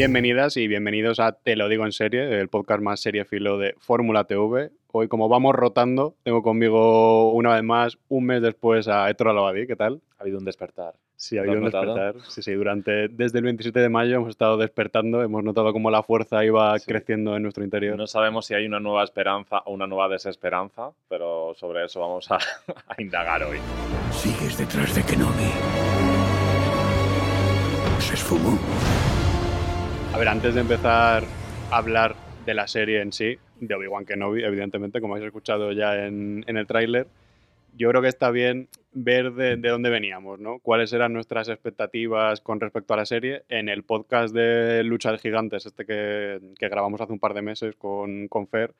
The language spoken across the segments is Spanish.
Bienvenidas y bienvenidos a Te lo digo en serie, el podcast más seriefilo de Fórmula TV. Hoy, como vamos rotando, tengo conmigo una vez más, un mes después, a Héctor Alabadí. ¿Qué tal? Ha habido un despertar. Sí, ha ¿Lo habido un notado? despertar. Sí, sí, durante, desde el 27 de mayo hemos estado despertando, hemos notado cómo la fuerza iba Sí. creciendo en nuestro interior. No sabemos si hay una nueva esperanza o una nueva desesperanza, pero sobre eso vamos a, a indagar hoy. Sigues detrás de Kenobi. ¿Se esfumó? A ver, antes de empezar a hablar de la serie en sí, de Obi-Wan Kenobi, evidentemente, como habéis escuchado ya en, el tráiler, yo creo que está bien ver de, de dónde veníamos, ¿no? Cuáles eran nuestras expectativas con respecto a la serie. En el podcast de Lucha de Gigantes, este que, que grabamos hace un par de meses con, con Fer,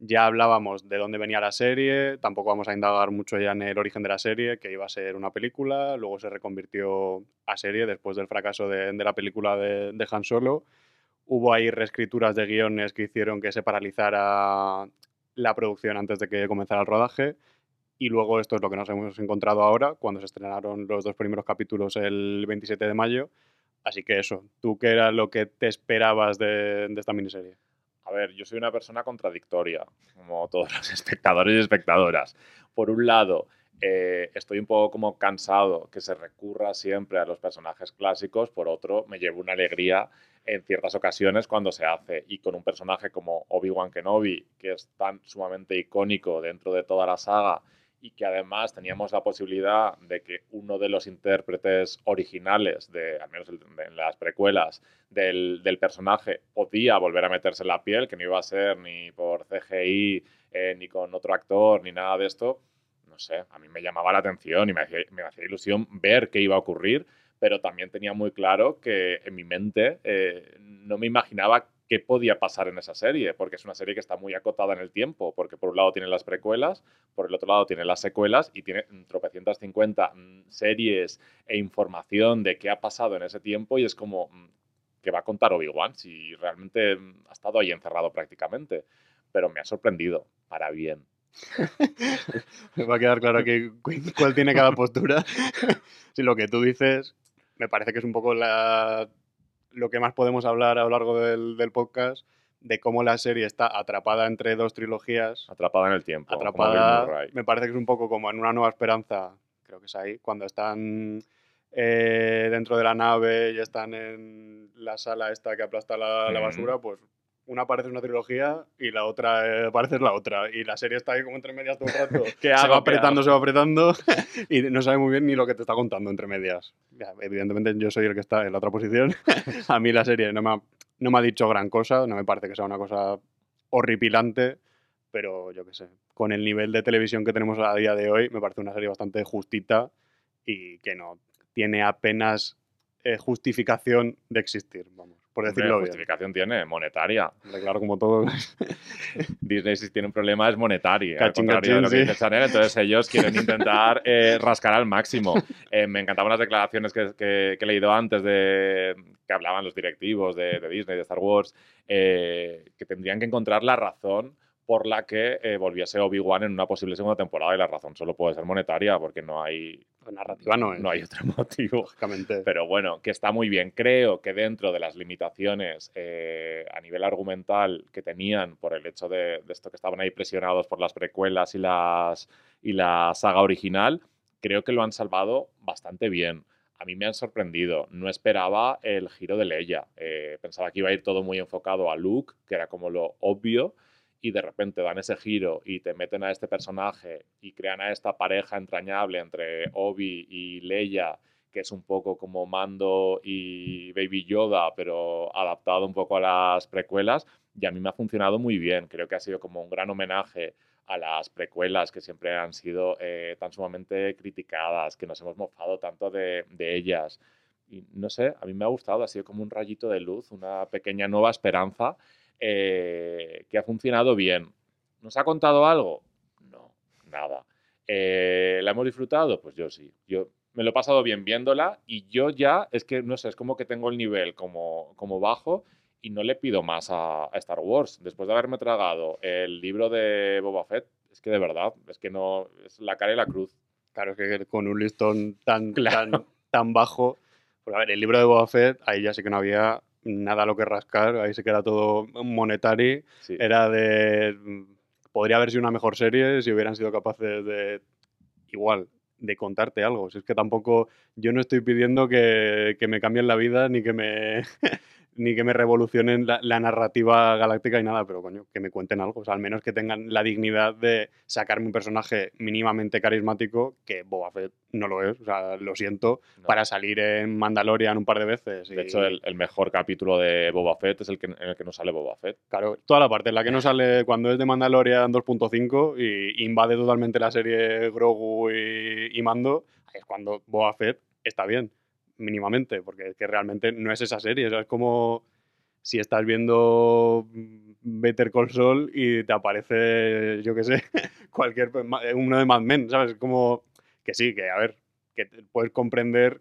ya hablábamos de dónde venía la serie, tampoco vamos a indagar mucho ya en el origen de la serie, que iba a ser una película, luego se reconvirtió a serie después del fracaso de, la película de, Han Solo. Hubo ahí reescrituras de guiones que hicieron que se paralizara la producción antes de que comenzara el rodaje. Y luego esto es lo que nos hemos encontrado ahora, cuando se estrenaron los dos primeros capítulos el 27 de mayo. Así que eso, ¿tú qué era lo que te esperabas de esta miniserie? A ver, yo soy una persona contradictoria, como todos los espectadores y espectadoras. Por un lado, eh, estoy un poco como cansado que se recurra siempre a los personajes clásicos, por otro, me llevo una alegría en ciertas ocasiones cuando se hace. Y con un personaje como Obi-Wan Kenobi, que es tan sumamente icónico dentro de toda la saga y que además teníamos la posibilidad de que uno de los intérpretes originales, de, al menos en las precuelas, del, del personaje podía volver a meterse en la piel, que no iba a ser ni por CGI, eh, ni con otro actor, ni nada de esto, no sé, a mí me llamaba la atención y me hacía, me hacía ilusión ver qué iba a ocurrir, pero también tenía muy claro que en mi mente eh, no me imaginaba qué podía pasar en esa serie, porque es una serie que está muy acotada en el tiempo, porque por un lado tiene las precuelas, por el otro lado tiene las secuelas y tiene mm, tropecientas cincuenta mm, series e información de qué ha pasado en ese tiempo y es como mm, que va a contar Obi-Wan si realmente ha estado ahí encerrado prácticamente. Pero me ha sorprendido, para bien. Me va a quedar claro cu- cuál tiene cada postura. si lo que tú dices me parece que es un poco la, lo que más podemos hablar a lo largo del, del podcast, de cómo la serie está atrapada entre dos trilogías. Atrapada en el tiempo. Atrapada, me parece que es un poco como en una nueva esperanza, creo que es ahí, cuando están eh, dentro de la nave y están en la sala esta que aplasta la, la basura, pues una parece una trilogía y la otra eh, parece la otra. Y la serie está ahí como entre medias todo el rato. ¿Qué se va ¿Qué apretando, se va apretando y no sabe muy bien ni lo que te está contando entre medias. Ya, evidentemente yo soy el que está en la otra posición. A mí la serie no me, ha, no me ha dicho gran cosa, no me parece que sea una cosa horripilante, pero yo qué sé, con el nivel de televisión que tenemos a día de hoy, me parece una serie bastante justita y que no tiene apenas eh, justificación de existir, vamos, por decirlo bien. justificación tiene, monetaria. Claro, como todo. Disney si tiene un problema es monetario, al Cachín, contrario de lo que dice sí. Chanel, entonces ellos quieren intentar eh, rascar al máximo. Eh, me encantaban las declaraciones que, que- que he leído antes de que hablaban los directivos de, de Disney, de Star Wars, eh, que tendrían que encontrar la razón por la que eh, volviese Obi-Wan en una posible segunda temporada y la razón solo puede ser monetaria porque no hay, narrativa no es, no hay otro motivo. lógicamente. Pero bueno, que está muy bien. Creo que dentro de las limitaciones eh, a nivel argumental que tenían por el hecho de, de esto que estaban ahí presionados por las precuelas y, las, y la saga original, creo que lo han salvado bastante bien. A mí me han sorprendido. No esperaba el giro de Leia. Eh, pensaba que iba a ir todo muy enfocado a Luke, que era como lo obvio, y de repente dan ese giro y te meten a este personaje y crean a esta pareja entrañable entre Obi y Leia, que es un poco como Mando y Baby Yoda, pero adaptado un poco a las precuelas, y a mí me ha funcionado muy bien. Creo que ha sido como un gran homenaje a las precuelas que siempre han sido eh, tan sumamente criticadas, que nos hemos mofado tanto de, de ellas. Y no sé, a mí me ha gustado, ha sido como un rayito de luz, una pequeña nueva esperanza eh, que ha funcionado bien. ¿Nos ha contado algo? No, nada. Eh, ¿La hemos disfrutado? Pues yo sí. Yo me lo he pasado bien viéndola y yo ya, es que no sé, es como que tengo el nivel como, como bajo y no le pido más a, a Star Wars. Después de haberme tragado el libro de Boba Fett, es que de verdad, es que no, es la cara y la cruz. Claro, es que con un listón tan, Claro. tan, tan bajo. Pues a ver, el libro de Boba Fett, ahí ya sí que no había nada a lo que rascar, ahí se queda todo monetario. Sí. Era de. mm, Podría haber sido una mejor serie si hubieran sido capaces de. Igual, de contarte algo. Si es que tampoco. Yo no estoy pidiendo que, que me cambien la vida ni que me. ni que me revolucionen la, la narrativa galáctica y nada, pero coño, que me cuenten algo. O sea, al menos que tengan la dignidad de sacarme un personaje mínimamente carismático, que Boba Fett no lo es. O sea, lo siento, No. para salir en Mandalorian un par de veces. De hecho, el, el mejor capítulo de Boba Fett es el que, en el que no sale Boba Fett. Claro, toda la parte en la que no sale cuando es de Mandalorian 2.5 y invade totalmente la serie Grogu y, y Mando, es cuando Boba Fett está bien, mínimamente, porque es que realmente no es esa serie, es como si estás viendo Better Call Saul y te aparece, yo qué sé, cualquier, uno de Mad Men, ¿sabes? Como que sí, que a ver, que puedes comprender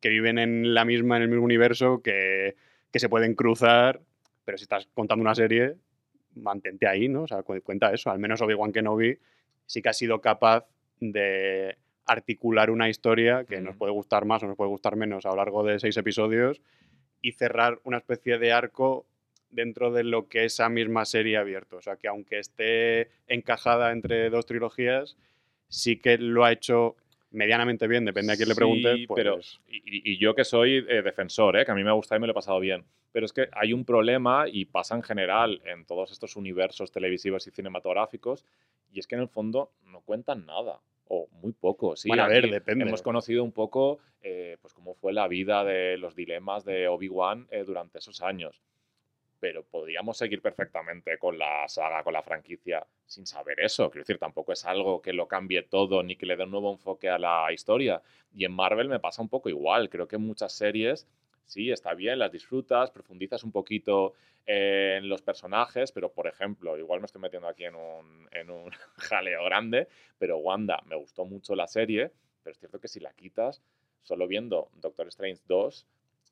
que viven en la misma, en el mismo universo, que, que se pueden cruzar, pero si estás contando una serie, mantente ahí, ¿no? O sea, cu- cuenta eso. Al menos Obi-Wan Kenobi sí que ha sido capaz de articular una historia que nos puede gustar más o nos puede gustar menos a lo largo de seis episodios y cerrar una especie de arco dentro de lo que esa misma serie ha abierto. O sea, que aunque esté encajada entre dos trilogías, sí que lo ha hecho medianamente bien, depende a quién le pregunte. Sí, pues, pero y yo que soy eh, defensor, ¿eh? que a mí me ha gustado y me lo he pasado bien. Pero es que hay un problema y pasa en general en todos estos universos televisivos y cinematográficos y es que en el fondo no cuentan nada o muy poco. Sí, Bueno, a ver, depende. Hemos conocido un poco eh, pues cómo fue la vida de los dilemas de Obi-Wan eh, durante esos años. Pero podríamos seguir perfectamente con la saga, con la franquicia, sin saber eso. Quiero decir, tampoco es algo que lo cambie todo ni que le dé un nuevo enfoque a la historia. Y en Marvel me pasa un poco igual. Creo que muchas series, sí, está bien, las disfrutas, profundizas un poquito eh, en los personajes, pero por ejemplo, igual me estoy metiendo aquí en un, en un jaleo grande, pero Wanda, me gustó mucho la serie, pero es cierto que si la quitas, solo viendo Doctor Strange 2,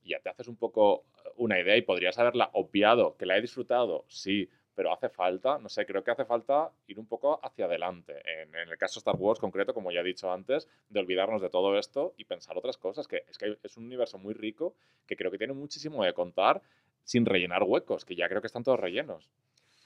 ya te haces un poco eh, una idea y podrías haberla obviado, que la he disfrutado, sí, pero hace falta, no sé, creo que hace falta ir un poco hacia adelante. En, en el caso de Star Wars concreto, como ya he dicho antes, de olvidarnos de todo esto y pensar otras cosas, que es que es un universo muy rico que creo que tiene muchísimo de contar sin rellenar huecos, que ya creo que están todos rellenos.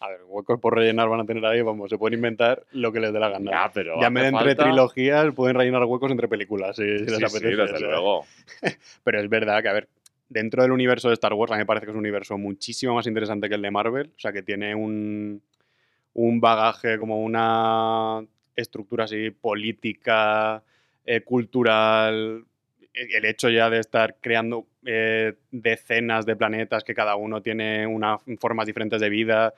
A ver, huecos por rellenar van a tener ahí, vamos, se pueden inventar lo que les dé la gana. Ya, pero Ya me entre falta- trilogías pueden rellenar huecos entre películas, si, si les Sí, sí, apetece. desde o sea. luego. Pero es verdad que, a ver, dentro del universo de Star Wars, a mí me parece que es un universo muchísimo más interesante que el de Marvel. O sea, que tiene un, un bagaje, como una estructura así política, eh, cultural. e- El hecho ya de estar creando eh, decenas de planetas que cada uno tiene unas formas diferentes de vida.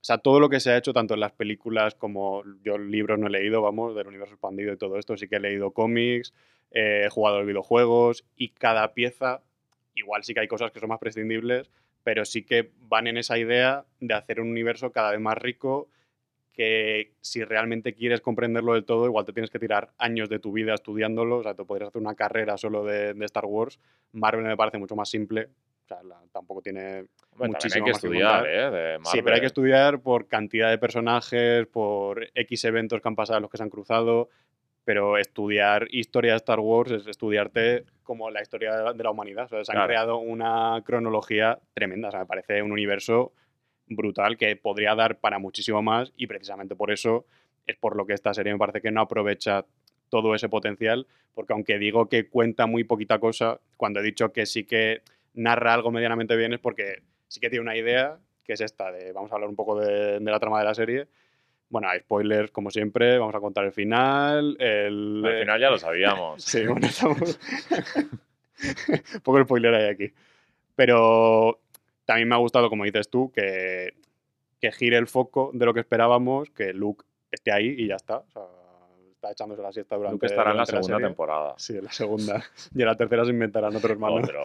O sea, todo lo que se ha hecho, tanto en las películas como yo libros no he leído, vamos, del universo expandido y todo esto, sí que he leído cómics, eh, he jugado videojuegos y cada pieza, igual sí que hay cosas que son más prescindibles, pero sí que van en esa idea de hacer un universo cada vez más rico que si realmente quieres comprenderlo del todo, igual te tienes que tirar años de tu vida estudiándolo, o sea, te podrías hacer una carrera solo de, de Star Wars. Marvel me parece mucho más simple, o sea, la- tampoco tiene hay muchísimo que más que estudiar, contar. ¿eh? De Sí, pero hay que estudiar por cantidad de personajes, por X eventos que han pasado, los que se han cruzado, pero estudiar historia de Star Wars es estudiarte como la historia de la, de la humanidad. O sea, se han Claro. creado una cronología tremenda. O sea, me parece un universo brutal que podría dar para muchísimo más y precisamente por eso es por lo que esta serie me parece que no aprovecha todo ese potencial, porque aunque digo que cuenta muy poquita cosa, cuando he dicho que sí que narra algo medianamente bien es porque sí que tiene una idea, que es esta de, vamos a hablar un poco de, de la trama de la serie. Bueno, hay spoilers como siempre, vamos a contar el final. El, Al final ya lo sabíamos. Sí, bueno, estamos... un poco spoiler hay aquí. Pero también me ha gustado, como dices tú, que, que gire el foco de lo que esperábamos, que Luke esté ahí y ya está. O sea, está echándose la siesta durante Luke estará en la durante segunda serie. temporada. Sí, en la segunda. Y en la tercera se inventarán otro hermano. Otro.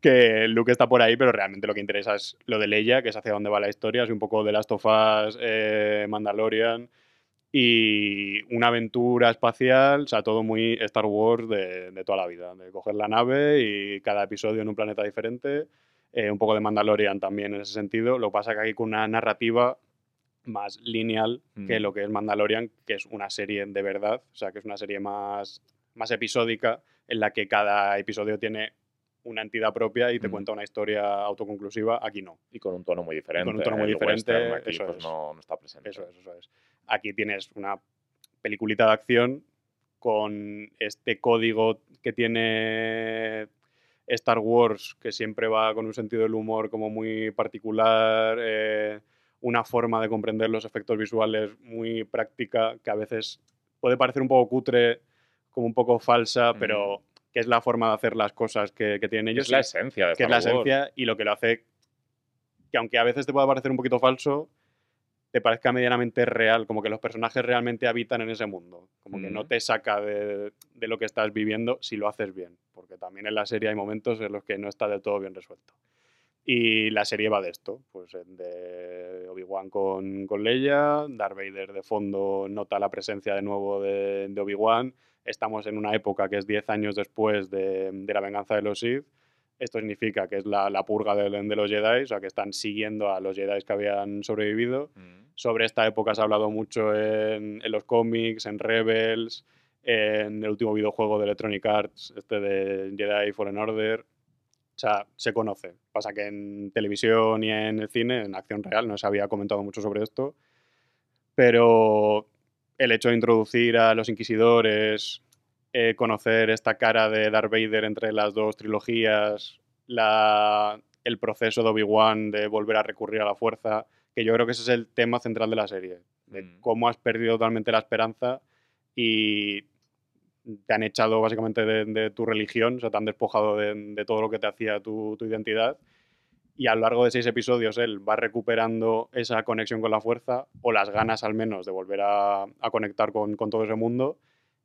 que Luke está por ahí, pero realmente lo que interesa es lo de Leia, que es hacia dónde va la historia, es un poco de Last of Us, eh, Mandalorian y una aventura espacial, o sea, todo muy Star Wars de, de toda la vida, de coger la nave y cada episodio en un planeta diferente, eh, un poco de Mandalorian también en ese sentido, lo que pasa que aquí con una narrativa más lineal que lo que es Mandalorian, que es una serie de verdad, o sea, que es una serie más, más episódica en la que cada episodio tiene una entidad propia y te Mm. cuenta una historia autoconclusiva. Aquí no. Y con un tono muy diferente. un tono muy El diferente, western aquí, eso pues, es. no, no está presente. Eso es, eso es. Aquí tienes una peliculita de acción con este código que tiene Star Wars, que siempre va con un sentido del humor como muy particular, eh, una forma de comprender los efectos visuales muy práctica, que a veces puede parecer un poco cutre, como un poco falsa, Mm. pero que es la forma de hacer las cosas que, que tienen ellos. es la esencia de que es la Wars. esencia y lo que lo hace que aunque a veces te pueda parecer un poquito falso, te parezca medianamente real, como que los personajes realmente habitan en ese mundo, como que no te saca de, de lo que estás viviendo si lo haces bien, porque también en la serie hay momentos en los que no está del todo bien resuelto. Y la serie va de esto, pues de Obi-Wan con, con Leia, Darth Vader de fondo nota la presencia de nuevo de, de Obi-Wan, estamos en una época que es 10 años después de, de la venganza de los Sith, esto significa que es la, la purga de, de los Jedi, o sea, que están siguiendo a los Jedi que habían sobrevivido. Mm. Sobre esta época se ha hablado mucho en, en los cómics, en Rebels, en el último videojuego de Electronic Arts, este de Jedi Fallen Order. O sea, se conoce. Pasa que en televisión y en el cine, en acción real, no se había comentado mucho sobre esto. Pero el hecho de introducir a los inquisidores, eh, conocer esta cara de Darth Vader entre las dos trilogías, la, el proceso de Obi-Wan de volver a recurrir a la fuerza, que yo creo que ese es el tema central de la serie, de Mm. cómo has perdido totalmente la esperanza y te han echado básicamente de, tu religión, o sea, te han despojado de, todo lo que te hacía tu, identidad. Y a lo largo de seis episodios él va recuperando esa conexión con la fuerza, o las ganas al menos de volver a, a conectar con, con todo ese mundo.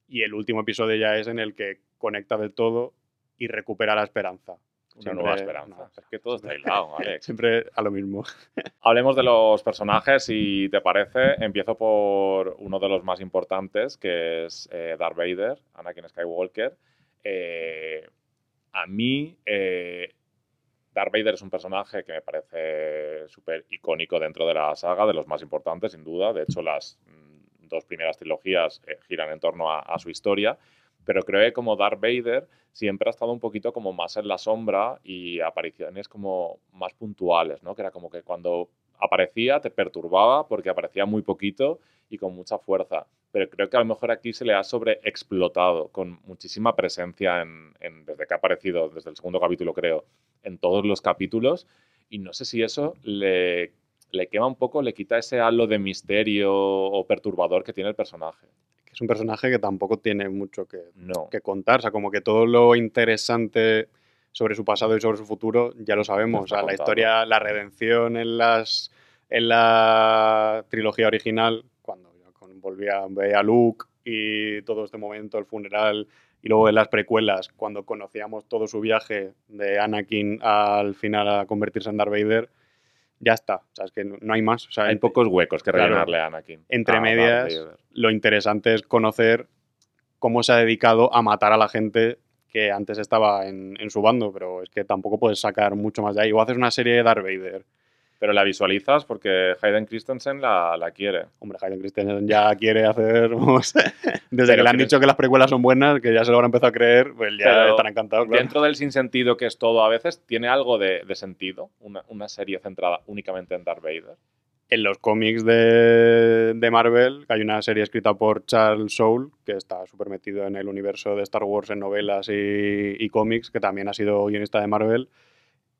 Y el último episodio ya es en el que conecta del todo y recupera la esperanza. Una nueva esperanza. no, es que todo está Alex. Siempre a lo mismo. Hablemos de los personajes, si te parece. Empiezo por uno de los más importantes, que es eh, Darth Vader, Anakin Skywalker. Eh, a mí, eh, Darth Vader es un personaje que me parece súper icónico dentro de la saga, de los más importantes, sin duda. De hecho, las mm, dos primeras trilogías giran en torno a, a su historia. Pero creo que como Darth Vader siempre ha estado un poquito como más en la sombra y apariciones como más puntuales, ¿no? Que era como que cuando aparecía te perturbaba porque aparecía muy poquito y con mucha fuerza. Pero creo que a lo mejor aquí se le ha sobreexplotado con muchísima presencia en, en- desde que ha aparecido, desde el segundo capítulo creo, en todos los capítulos. Y no sé si eso le, le quema un poco, le quita ese halo de misterio o perturbador que tiene el personaje. Es un personaje que tampoco tiene mucho que, No. que contar. O sea, como que todo lo interesante sobre su pasado y sobre su futuro ya lo sabemos. O sea, la historia, la redención en las en la trilogía original, cuando volvía a Luke y todo este momento, el funeral, y luego en las precuelas, cuando conocíamos todo su viaje de Anakin al final a convertirse en Darth Vader, ya está. O sea, es que no, no hay más. O sea, Hay pocos huecos que Claro. rellenarle a Anakin. Entre a Darth medias, lo interesante es conocer cómo se ha dedicado a matar a la gente que antes estaba en, en su bando, pero es que tampoco puedes sacar mucho más de ahí. O haces una serie de Darth Vader. Pero la visualizas porque Hayden Christensen la, la quiere. Hombre, Hayden Christensen ya quiere hacer... desde Pero que le han dicho que las precuelas son buenas, que ya se lo habrán empezado a creer, pues ya Pero estará encantado, claro. Dentro del sinsentido que es todo a veces, ¿tiene algo de, de sentido una, una serie centrada únicamente en Darth Vader? en los cómics de, de Marvel, hay una serie escrita por Charles Soule, que está súper metido en el universo de Star Wars en novelas y, y cómics, que también ha sido guionista de Marvel.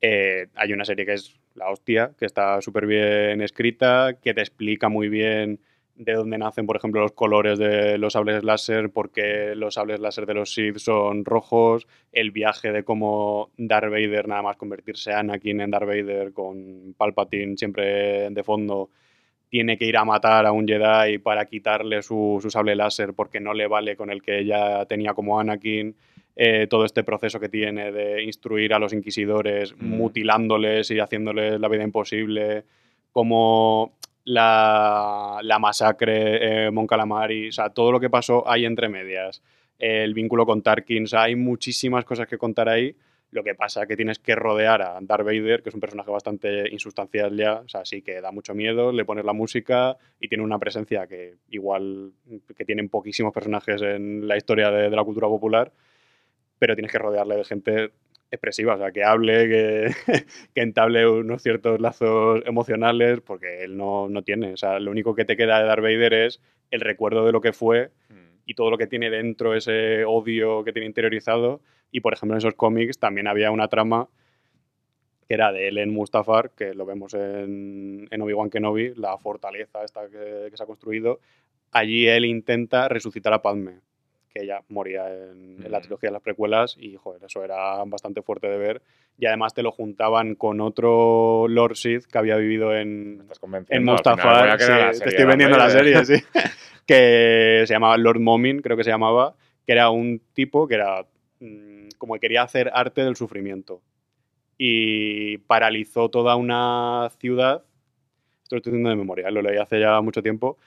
Eh, hay una serie que es La Hostia, que está súper bien escrita, que te explica muy bien de dónde nacen, por ejemplo, los colores de los sables láser, por qué los sables láser de los Sith son rojos, el viaje de cómo Darth Vader, nada más convertirse a Anakin en Darth Vader con Palpatine siempre de fondo, tiene que ir a matar a un Jedi para quitarle su, su sable láser porque no le vale con el que ella tenía como Anakin. Eh, todo este proceso que tiene de instruir a los inquisidores, Mm. mutilándoles y haciéndoles la vida imposible, como la, la masacre eh, Mon Calamari, o sea, todo lo que pasó ahí entre medias, el vínculo con Tarkin, o sea, hay muchísimas cosas que contar ahí. Lo que pasa es que tienes que rodear a Darth Vader, que es un personaje bastante insustancial ya, o sea, sí que da mucho miedo, le pones la música y tiene una presencia que igual que tienen poquísimos personajes en la historia de, de la cultura popular, pero tienes que rodearle de gente expresiva, o sea, que hable, que, que entable unos ciertos lazos emocionales, porque él no, no tiene. O sea, lo único que te queda de Darth Vader es el recuerdo de lo que fue Mm. y todo lo que tiene dentro, ese odio que tiene interiorizado. Y, por ejemplo, en esos cómics también había una trama que era de él en Mustafar, que lo vemos en, en Obi-Wan Kenobi, la fortaleza esta que, que se ha construido. Allí él intenta resucitar a Padme, que ella moría en, en la Mm. trilogía de las precuelas y, joder, eso era bastante fuerte de ver. Y además te lo juntaban con otro Lord Sith que había vivido en, en Mustafar. sí, te estoy vendiendo la serie, sí. que se llamaba Lord Momin, creo que se llamaba, que era un tipo que era mm, como que quería hacer arte del sufrimiento. Y paralizó toda una ciudad. Esto lo estoy diciendo de memoria, lo leí hace ya mucho tiempo.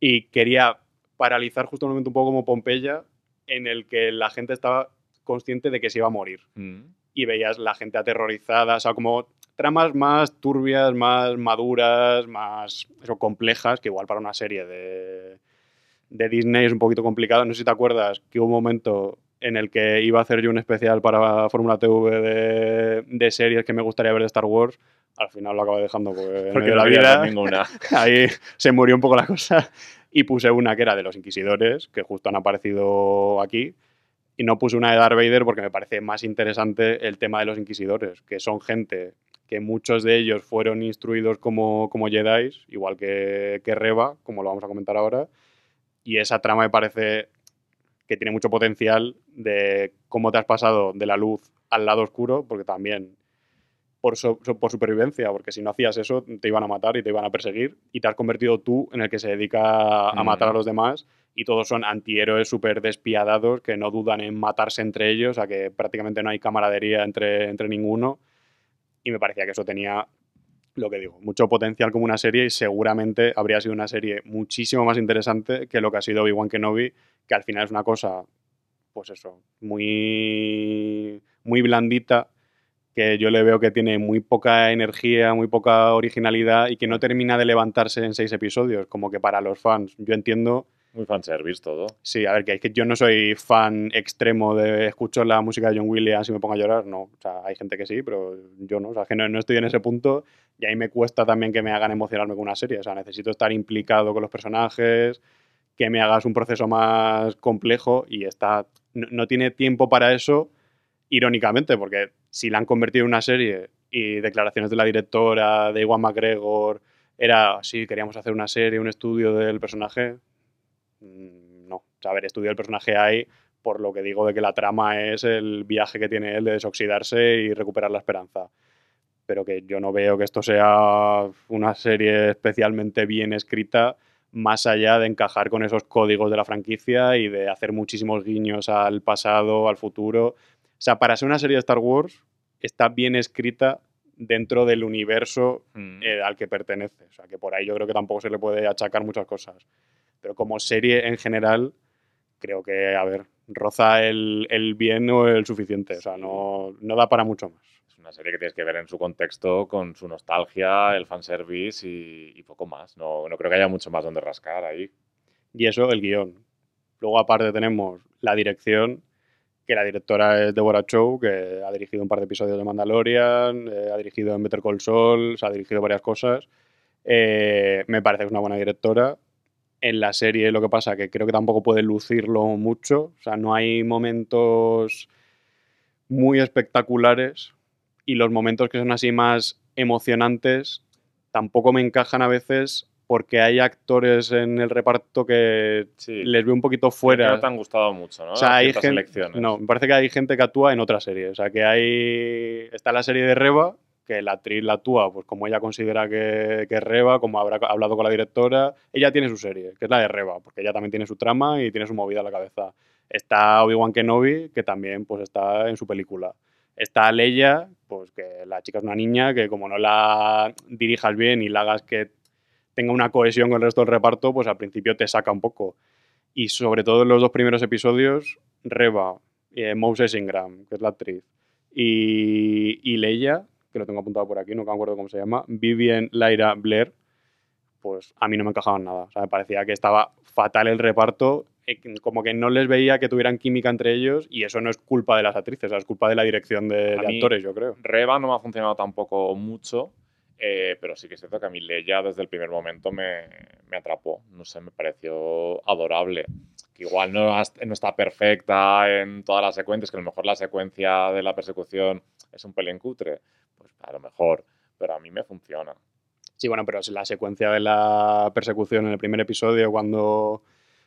Y quería paralizar justamente un poco como Pompeya, en el que la gente estaba consciente de que se iba a morir Mm. y veías la gente aterrorizada, o sea, como tramas más turbias, más maduras, más eso, complejas, que igual para una serie de, de Disney es un poquito complicado. No sé si te acuerdas que hubo un momento en el que iba a hacer yo un especial para Fórmula TV de, de series que me gustaría ver de Star Wars. Al final lo acabé dejando porque, en Porque medio no la vida ninguna. ahí se murió un poco la cosa. Y puse una que era de los Inquisidores, que justo han aparecido aquí. Y no puse una de Darth Vader porque me parece más interesante el tema de los Inquisidores, que son gente que muchos de ellos fueron instruidos como, como Jedi, igual que, que Reva, como lo vamos a comentar ahora. Y esa trama me parece que tiene mucho potencial de cómo te has pasado de la luz al lado oscuro, porque también por, so- so- por supervivencia, porque si no hacías eso te iban a matar y te iban a perseguir y te has convertido tú en el que se dedica a Mm. matar a los demás y todos son antihéroes súper despiadados que no dudan en matarse entre ellos, a que prácticamente no hay camaradería entre, entre ninguno y me parecía que eso tenía lo que digo, mucho potencial como una serie y seguramente habría sido una serie muchísimo más interesante que lo que ha sido Obi-Wan Kenobi, que al final es una cosa, pues eso, muy, muy blandita, que yo le veo que tiene muy poca energía, muy poca originalidad y que no termina de levantarse en seis episodios, como que para los fans. Yo entiendo, Muy fanservice todo. sí, a ver, que es que yo no soy fan extremo de escucho la música de John Williams y me pongo a llorar, no. O sea, hay gente que sí, pero yo no. O sea, que no, no estoy en ese punto y ahí me cuesta también que me hagan emocionarme con una serie. O sea, necesito estar implicado con los personajes, que me hagas un proceso más complejo y está, no, no tiene tiempo para eso, irónicamente, porque si la han convertido en una serie y declaraciones de la directora, de Iwan McGregor, era, sí, queríamos hacer una serie, un estudio del personaje, mm, no. O sea, a ver, estudio del personaje hay por lo que digo de que la trama es el viaje que tiene él de desoxidarse y recuperar la esperanza. Pero que yo no veo que esto sea una serie especialmente bien escrita, más allá de encajar con esos códigos de la franquicia y de hacer muchísimos guiños al pasado, al futuro. O sea, para ser una serie de Star Wars, está bien escrita dentro del universo Mm. eh, al que pertenece. O sea, que por ahí yo creo que tampoco se le puede achacar muchas cosas. Pero como serie en general, creo que, a ver, roza el, el bien o el suficiente. O sea, no, no da para mucho más. Es una serie que tienes que ver en su contexto, con su nostalgia, el fanservice y, y poco más. No, no creo que haya mucho más donde rascar ahí. Y eso, el guion. Luego, aparte, tenemos la dirección, que la directora es Deborah Chow, que ha dirigido un par de episodios de Mandalorian, eh, ha dirigido en Better Call Saul, se ha dirigido varias cosas. Eh, me parece que es una buena directora. En la serie lo que pasa que creo que tampoco puede lucirlo mucho. O sea, no hay momentos muy espectaculares y los momentos que son así más emocionantes tampoco me encajan a veces porque hay actores en el reparto que Sí. les veo un poquito Que fuera. no te han gustado mucho, ¿no? O sea, hay gente. No, me parece que hay gente que actúa en otra serie. O sea, que hay. Está la serie de Reba, que la actriz la actúa, pues como ella considera que, que es Reba, como habrá hablado con la directora. Ella tiene su serie, que es la de Reba, porque ella también tiene su trama y tiene su movida en la cabeza. Está Obi-Wan Kenobi, que también pues está en su película. Está Leia, pues que la chica es una niña que como no la dirijas bien y la hagas que tenga una cohesión con el resto del reparto, pues al principio te saca un poco. Y sobre todo en los dos primeros episodios, Reba, eh, Moses Ingram, que es la actriz, y, y Leia, que lo tengo apuntado por aquí, no me acuerdo cómo se llama, Vivian Lyra Blair, pues a mí no me encajaban nada. O sea, me parecía que estaba fatal el reparto eh, como que no les veía que tuvieran química entre ellos y eso no es culpa de las actrices, o sea, es culpa de la dirección de, de actores, yo creo. Reba no me ha funcionado tampoco mucho, eh, pero sí que es cierto que a mí Leia desde el primer momento me, me atrapó. No sé, me pareció adorable. Que igual no, no está perfecta en todas las secuencias, que a lo mejor la secuencia de la persecución es un pelín cutre. Pues a lo mejor, pero a mí me funciona. Sí, bueno, pero la secuencia de la persecución en el primer episodio, cuando,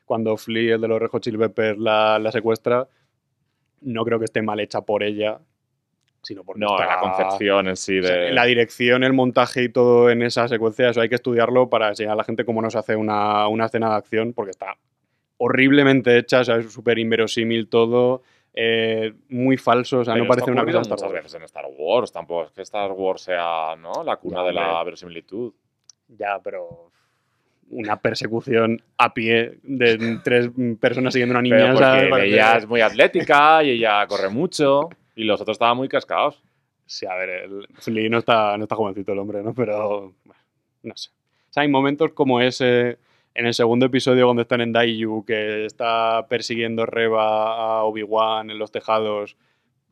cuando Flea, el de los Red Hot Chili la, la secuestra, no creo que esté mal hecha por ella, sino porque No, está- la concepción en sí o sea, de... la dirección, el montaje y todo en esa secuencia, eso hay que estudiarlo para enseñar a la gente cómo no se hace una, una escena de acción, porque está horriblemente hecha, o sea, es súper inverosímil todo, eh, muy falso, o sea, Pero no parece una cosa de Star muchas Wars. veces en Star Wars. Tampoco es que Star Wars sea ¿no? la cuna Ya, de la verosimilitud. Ya, pero una persecución a pie de tres personas siguiendo a una niña. Pero porque ella es muy atlética y ella corre mucho y los otros estaban muy cascados. Sí, a ver, el no está, no está jovencito el hombre, ¿no? Pero, no sé. O sea, hay momentos como ese en el segundo episodio cuando están en Daiju, que está persiguiendo Reba a Obi-Wan en los tejados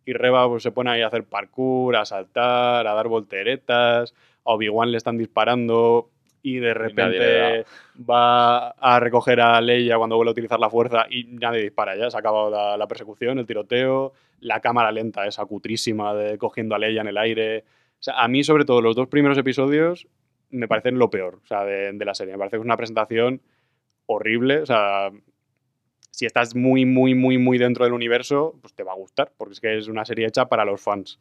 y Reba pues, se pone ahí a hacer parkour, a saltar, a dar volteretas, a Obi-Wan le están disparando y de repente va a recoger a Leia cuando vuelve a utilizar la fuerza y nadie dispara ya, se ha acabado la, la persecución, el tiroteo, la cámara lenta esa cutrísima de cogiendo a Leia en el aire. O sea, a mí sobre todo los dos primeros episodios me parecen lo peor o sea, de, de la serie. Me parece que es una presentación horrible. O sea, si estás muy, muy, muy, muy dentro del universo, pues te va a gustar, porque es que es una serie hecha para los fans.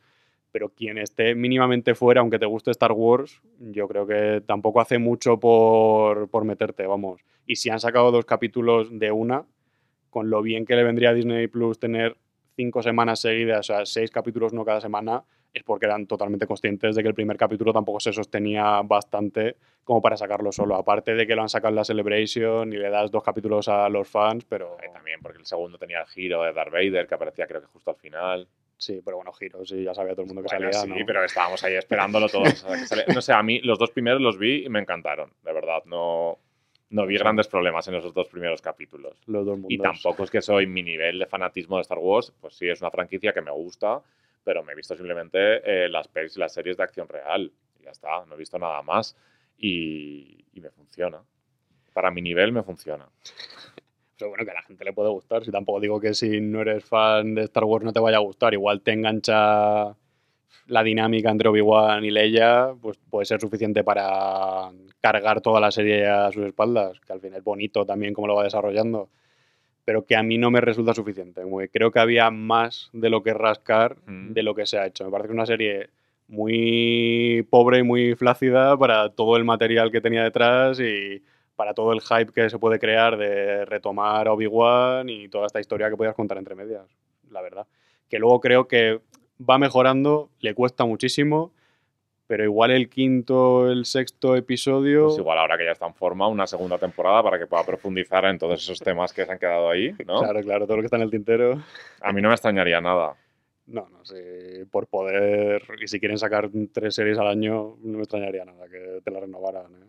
Pero quien esté mínimamente fuera, aunque te guste Star Wars, yo creo que tampoco hace mucho por, por meterte, vamos. Y si han sacado dos capítulos de una, con lo bien que le vendría a Disney Plus tener cinco semanas seguidas, o sea, seis capítulos no cada semana, es porque eran totalmente conscientes de que el primer capítulo tampoco se sostenía bastante como para sacarlo solo. Aparte de que lo han sacado en la Celebration y le das dos capítulos a los fans, pero también porque el segundo tenía el giro de Darth Vader que aparecía creo que justo al final. Sí, pero bueno, giros y ya sabía todo el mundo que Bueno, salía. sí, ¿no? pero estábamos ahí esperándolo todos. o sea, No sé, a mí los dos primeros los vi y me encantaron, de verdad. No, no vi grandes problemas en esos dos primeros capítulos. los dos mundos. Y tampoco es que soy mi nivel de fanatismo de Star Wars, pues sí, es una franquicia que me gusta, pero me he visto simplemente eh, las pelis y las series de acción real. Y ya está, no he visto nada más. Y, y me funciona. Para mi nivel me funciona. Pero bueno, que a la gente le puede gustar. Si tampoco digo que si no eres fan de Star Wars no te vaya a gustar. Igual te engancha la dinámica entre Obi-Wan y Leia, pues puede ser suficiente para cargar toda la serie a sus espaldas. Que al final es bonito también cómo lo va desarrollando. Pero que a mí no me resulta suficiente. Creo que había más de lo que rascar Mm. de lo que se ha hecho. Me parece que es una serie muy pobre y muy flácida para todo el material que tenía detrás y para todo el hype que se puede crear de retomar Obi-Wan y toda esta historia que podías contar entre medias, la verdad. Que luego creo que va mejorando, le cuesta muchísimo, pero igual el quinto, el sexto episodio... Pues igual ahora que ya está en forma, una segunda temporada para que pueda profundizar en todos esos temas que se han quedado ahí, ¿no? Claro, claro, todo lo que está en el tintero. A mí no me extrañaría nada. No, no sé, por poder, y si quieren sacar tres series al año, no me extrañaría nada que te la renovaran. ¿eh?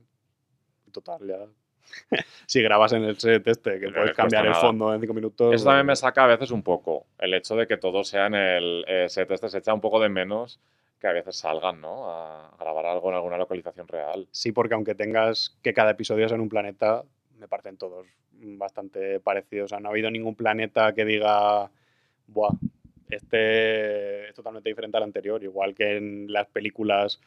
Total, ya. si grabas en el set este, que No puedes cambiar el fondo en cinco minutos. Eso también me eh, saca a veces un poco. El hecho de que todo sea en el eh, set este se echa un poco de menos que a veces salgan, ¿no? A grabar algo en alguna localización real. Sí, porque aunque tengas que cada episodio sea en un planeta, me parecen todos bastante parecidos. O sea, no ha habido ningún planeta que diga, buah, este es totalmente diferente al anterior. Igual que en las películas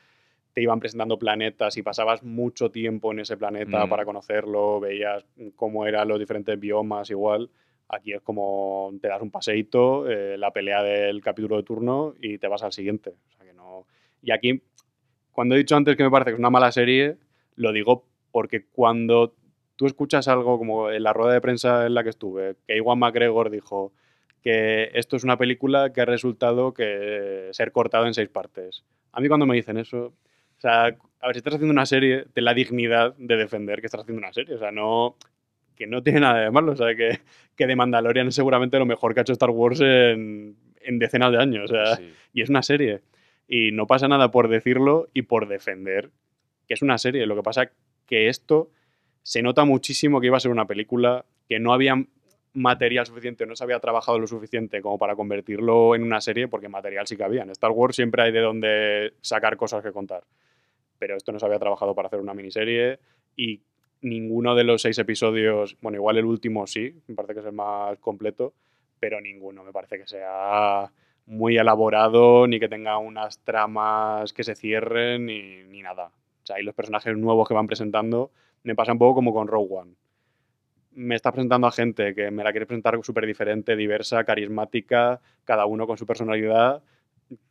te iban presentando planetas y pasabas mucho tiempo en ese planeta Mm. para conocerlo, veías cómo eran los diferentes biomas igual. Aquí es como te das un paseíto, eh, la pelea del capítulo de turno y te vas al siguiente. O sea que no... Y aquí, cuando he dicho antes que me parece que es una mala serie, lo digo porque cuando tú escuchas algo como en la rueda de prensa en la que estuve, que Iwan McGregor dijo que esto es una película que ha resultado que ser cortado en seis partes. A mí cuando me dicen eso, o sea, a ver, si estás haciendo una serie, ten la dignidad de defender que estás haciendo una serie. O sea, no que no tiene nada de malo. O sea, que, que The Mandalorian es seguramente lo mejor que ha hecho Star Wars en, en decenas de años. O sea, Sí. y es una serie. Y no pasa nada por decirlo y por defender que es una serie. Lo que pasa que esto se nota muchísimo que iba a ser una película, que no había material suficiente, no se había trabajado lo suficiente como para convertirlo en una serie, porque material sí que había. En Star Wars siempre hay de dónde sacar cosas que contar. Pero esto no se había trabajado para hacer una miniserie y ninguno de los seis episodios, bueno, igual el último sí, me parece que es el más completo, pero ninguno me parece que sea muy elaborado, ni que tenga unas tramas que se cierren, ni, ni nada. O sea, y los personajes nuevos que van presentando me pasa un poco como con Rogue One. Me está presentando a gente que me la quiere presentar súper diferente, diversa, carismática, cada uno con su personalidad,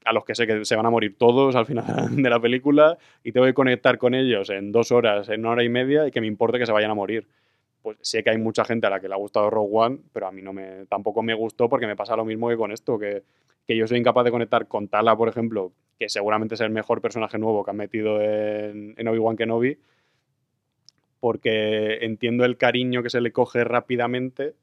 a los que sé que se van a morir todos al final de la película y tengo que conectar con ellos en dos horas, en una hora y media y que me importe que se vayan a morir. Pues sé que hay mucha gente a la que le ha gustado Rogue One, pero a mí no me, tampoco me gustó porque me pasa lo mismo que con esto, que, que yo soy incapaz de conectar con Tala, por ejemplo, que seguramente es el mejor personaje nuevo que han metido en, en Obi-Wan Kenobi, porque entiendo el cariño que se le coge rápidamente,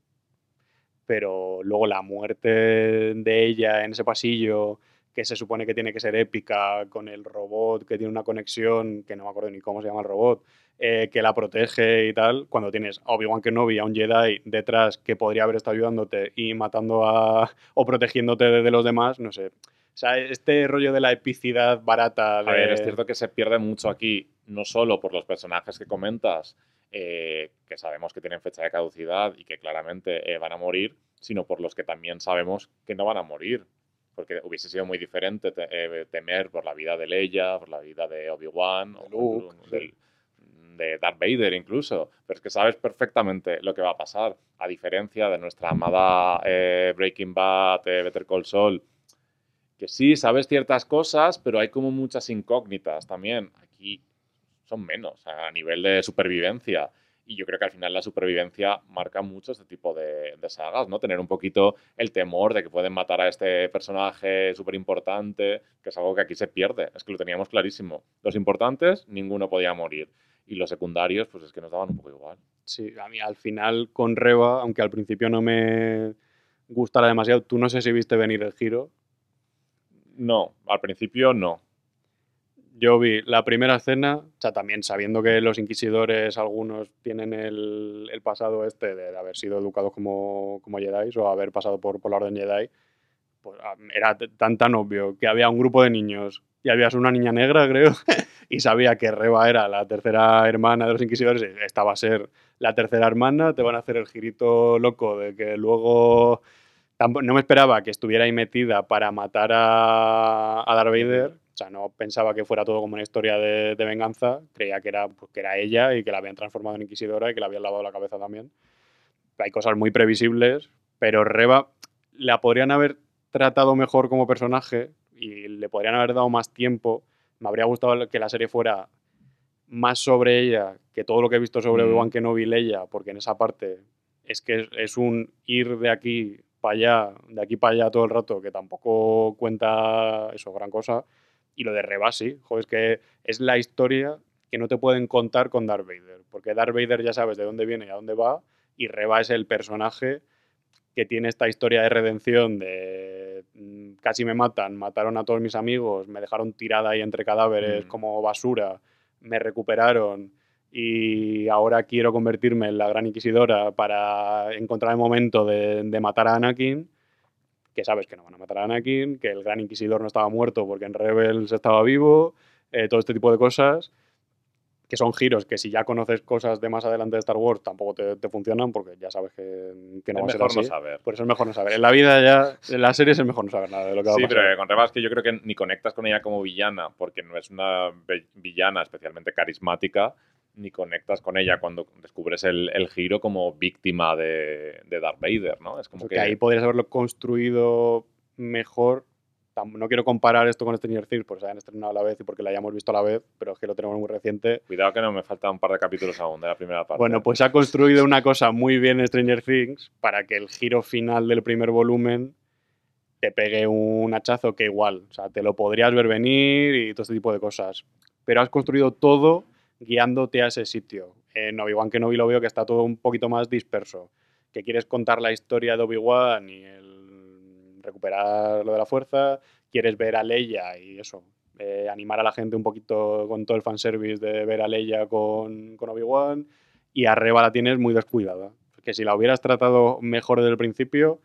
pero luego la muerte de ella en ese pasillo, que se supone que tiene que ser épica, con el robot que tiene una conexión, que no me acuerdo ni cómo se llama el robot, eh, que la protege y tal, cuando tienes a Obi-Wan Kenobi, a un Jedi detrás que podría haber estado ayudándote y matando a, o protegiéndote de, de los demás, no sé. O sea, este rollo de la epicidad barata. De... A ver, es cierto que se pierde mucho aquí, no solo por los personajes que comentas, eh, que sabemos que tienen fecha de caducidad y que claramente eh, van a morir, sino por los que también sabemos que no van a morir. Porque hubiese sido muy diferente te- eh, temer por la vida de Leia, por la vida de Obi-Wan, Luke, del- de Darth Vader incluso. Pero es que sabes perfectamente lo que va a pasar. A diferencia de nuestra amada eh, Breaking Bad, eh, Better Call Saul, que sí, sabes ciertas cosas, pero hay como muchas incógnitas también. Aquí son menos a nivel de supervivencia. Y yo creo que al final la supervivencia marca mucho este tipo de, de sagas, ¿no? Tener un poquito el temor de que pueden matar a este personaje súper importante, que es algo que aquí se pierde. Es que lo teníamos clarísimo. Los importantes, ninguno podía morir. Y los secundarios, pues es que nos daban un poco igual. Sí, a mí al final con Reba, aunque al principio no me gustara demasiado, tú no sé si viste venir el giro. No, al principio no. Yo vi la primera escena, o sea, también sabiendo que los inquisidores, algunos tienen el, pasado este de haber sido educados como, como Jedi o haber pasado por, por la Orden Jedi, pues ah, era tan tan obvio que había un grupo de niños y había una niña negra, creo, y sabía que Reba era la tercera hermana de los inquisidores, y esta va a ser la tercera hermana, te van a hacer el girito loco de que luego... No me esperaba que estuviera ahí metida para matar a, a Darth Vader. O sea, no pensaba que fuera todo como una historia de, de venganza. Creía que era, pues, que era ella y que la habían transformado en inquisidora y que le habían lavado la cabeza también. Hay cosas muy previsibles, pero Reba la podrían haber tratado mejor como personaje y le podrían haber dado más tiempo. Me habría gustado que la serie fuera más sobre ella que todo lo que he visto sobre Mm. Obi-Wan Kenobi y Leia, porque en esa parte es que es un ir de aquí para allá, de aquí para allá todo el rato, que tampoco cuenta eso, gran cosa. Y lo de Reba sí, joder, es que es la historia que no te pueden contar con Darth Vader, porque Darth Vader ya sabes de dónde viene y a dónde va, y Reba es el personaje que tiene esta historia de redención de mm, casi me matan, mataron a todos mis amigos, me dejaron tirada ahí entre cadáveres Mm. como basura, me recuperaron y ahora quiero convertirme en la gran inquisidora para encontrar el momento de, de matar a Anakin, que sabes que no van a matar a Anakin, que el gran inquisidor no estaba muerto porque en Rebels estaba vivo, eh, todo este tipo de cosas que son giros que si ya conoces cosas de más adelante de Star Wars tampoco te, te funcionan porque ya sabes que, que no va a es ser mejor no así. saber. Por eso es mejor no saber. En la vida ya, en la serie es mejor no saber nada de lo que va Sí, a pasar. pero con Reba es que yo creo que ni conectas con ella como villana, porque no es una villana especialmente carismática, ni conectas con ella cuando descubres el, el giro como víctima de, de Darth Vader, ¿no? Es como Porque que... ahí podrías haberlo construido mejor. No quiero comparar esto con Stranger Things porque se hayan estrenado a la vez y porque la hayamos visto a la vez, pero es que lo tenemos muy reciente. Cuidado que no me faltan un par de capítulos aún de la primera parte. Bueno, pues ha construido una cosa muy bien en Stranger Things para que el giro final del primer volumen te pegue un hachazo que igual, o sea, te lo podrías ver venir y todo este tipo de cosas. Pero has construido todo guiándote a ese sitio. En Obi-Wan Kenobi lo veo que está todo un poquito más disperso. Que quieres contar la historia de Obi-Wan y el recuperar lo de la fuerza, quieres ver a Leia y eso, eh, animar a la gente un poquito con todo el fanservice de ver a Leia con, con Obi-Wan y a Reba la tienes muy descuidada. que si la hubieras tratado mejor desde el principio,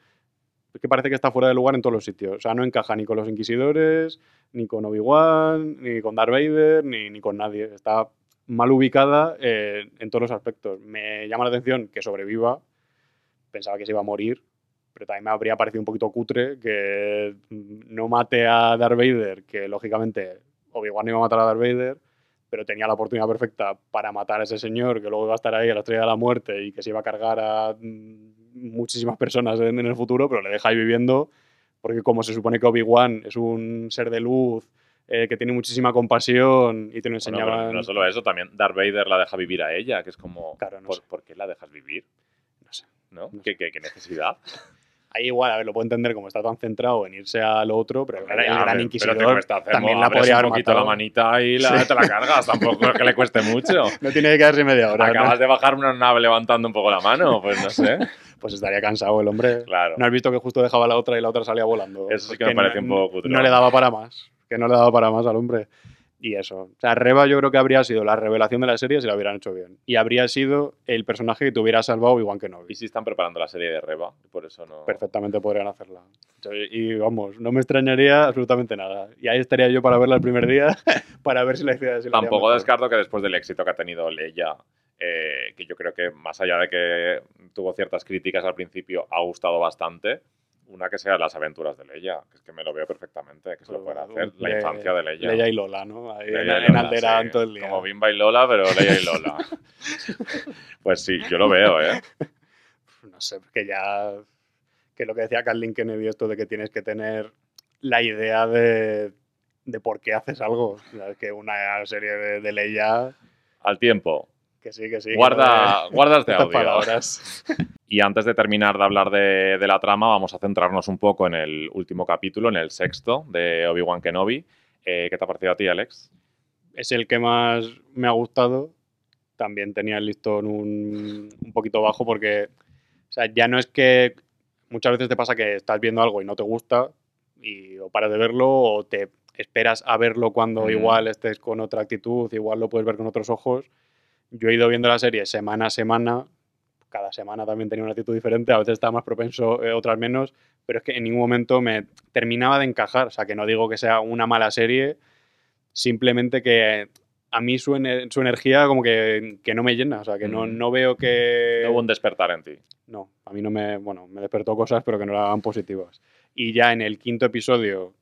que parece que está fuera de lugar en todos los sitios. O sea, no encaja ni con los Inquisidores, ni con Obi-Wan, ni con Darth Vader, ni, ni con nadie. Está mal ubicada eh, en todos los aspectos. Me llama la atención que sobreviva. Pensaba que se iba a morir, pero también me habría parecido un poquito cutre que no mate a Darth Vader, que lógicamente Obi-Wan no iba a matar a Darth Vader, pero tenía la oportunidad perfecta para matar a ese señor que luego iba a estar ahí a la estrella de la muerte y que se iba a cargar a mm, muchísimas personas en, el futuro, pero le deja ahí viviendo porque como se supone que Obi-Wan es un ser de luz eh, que tiene muchísima compasión y te lo Bueno, enseñaban... pero no solo eso, también Darth Vader la deja vivir a ella, que es como, Claro, no ¿por, por qué la dejas vivir? No sé. ¿No? No ¿Qué, qué- qué necesidad? Ahí igual, a ver, lo puedo entender como está tan centrado en irse a lo otro, pero el, Ya, Gran Inquisidor también ¿no? la podría un haber poquito matado. la manita y la, Sí. te la cargas, tampoco es que le cueste mucho. No tiene que quedarse media hora. ¿no? Acabas de bajar una nave levantando un poco la mano, pues no sé. Pues estaría cansado el hombre. Claro. ¿No has visto que justo dejaba la otra y la otra salía volando? Eso sí que me parece no- un poco cutre. No le daba para más. Que no le daba para más al hombre. Y eso. O sea, Reba yo creo que habría sido la revelación de la serie si la hubieran hecho bien. Y habría sido el personaje que te hubiera salvado igual que no. Y si están preparando la serie de Reba, por eso no. Perfectamente podrían hacerla. Y vamos, no me extrañaría absolutamente nada. Y ahí estaría yo para verla el primer día, para ver si la hacía si Tampoco descarto que después del éxito que ha tenido Leia, eh, que yo creo que más allá de que tuvo ciertas críticas al principio, ha gustado bastante. Una que sea las aventuras de Leia, que es que me lo veo perfectamente, que se lo puede hacer. La infancia de Leia. Leia y Lola, ¿no? Ahí en, en sí. todo el día. Como Bimba y Lola, pero Leia y Lola. pues sí, yo lo veo, ¿eh? no sé, que ya. Que lo que decía Kathleen Kennedy, esto de que tienes que tener la idea de, de por qué haces algo. O sea, que una serie de, de Leia. Al tiempo. Que sí, que sí. que Guarda, no de- guarda este estas audio. palabras. Y antes de terminar de hablar de, de la trama, vamos a centrarnos un poco en el último capítulo, en el sexto de Obi-Wan Kenobi. Eh, ¿Qué te ha parecido a ti, Alex? Es el que más me ha gustado. También tenía el listón un, un poquito bajo porque. O sea, ya no es que. Muchas veces te pasa que estás viendo algo y no te gusta y o paras de verlo o te esperas a verlo cuando Mm. igual estés con otra actitud, igual lo puedes ver con otros ojos. Yo he ido viendo la serie semana a semana, cada semana también tenía una actitud diferente, a veces estaba más propenso, eh, otras menos, pero es que en ningún momento me terminaba de encajar, o sea, que no digo que sea una mala serie, simplemente que a mí su, ener- su energía como que, que no me llena, o sea, que no, Mm. no veo que... No hubo un despertar en ti. No, a mí no me, bueno, me despertó cosas, pero que no eran positivas. Y ya en el quinto episodio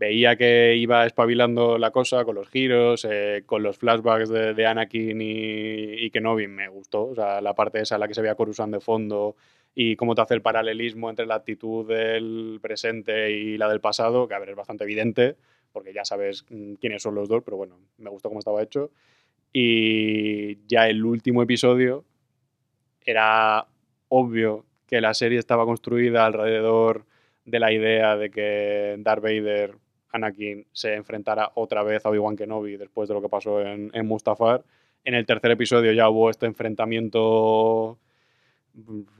veía que iba espabilando la cosa con los giros, eh, con los flashbacks de, de Anakin y, y Kenobi, me gustó. O sea, la parte esa en la que se veía Coruscant de fondo y cómo te hace el paralelismo entre la actitud del presente y la del pasado, que a ver, es bastante evidente, porque ya sabes mm, quiénes son los dos, pero bueno, me gustó cómo estaba hecho. Y ya el último episodio era obvio que la serie estaba construida alrededor de la idea de que Darth Vader, Anakin, se enfrentara otra vez a Obi-Wan Kenobi después de lo que pasó en, en Mustafar. En el tercer episodio ya hubo este enfrentamiento,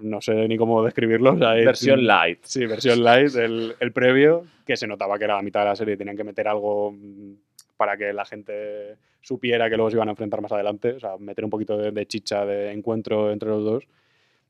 no sé ni cómo describirlo. o sea, es- Versión light. Sí, versión light, el, el previo, que se notaba que era la mitad de la serie, tenían que meter algo mm, para que la gente supiera que luego se iban a enfrentar más adelante, o sea, meter un poquito de, de chicha de encuentro entre los dos.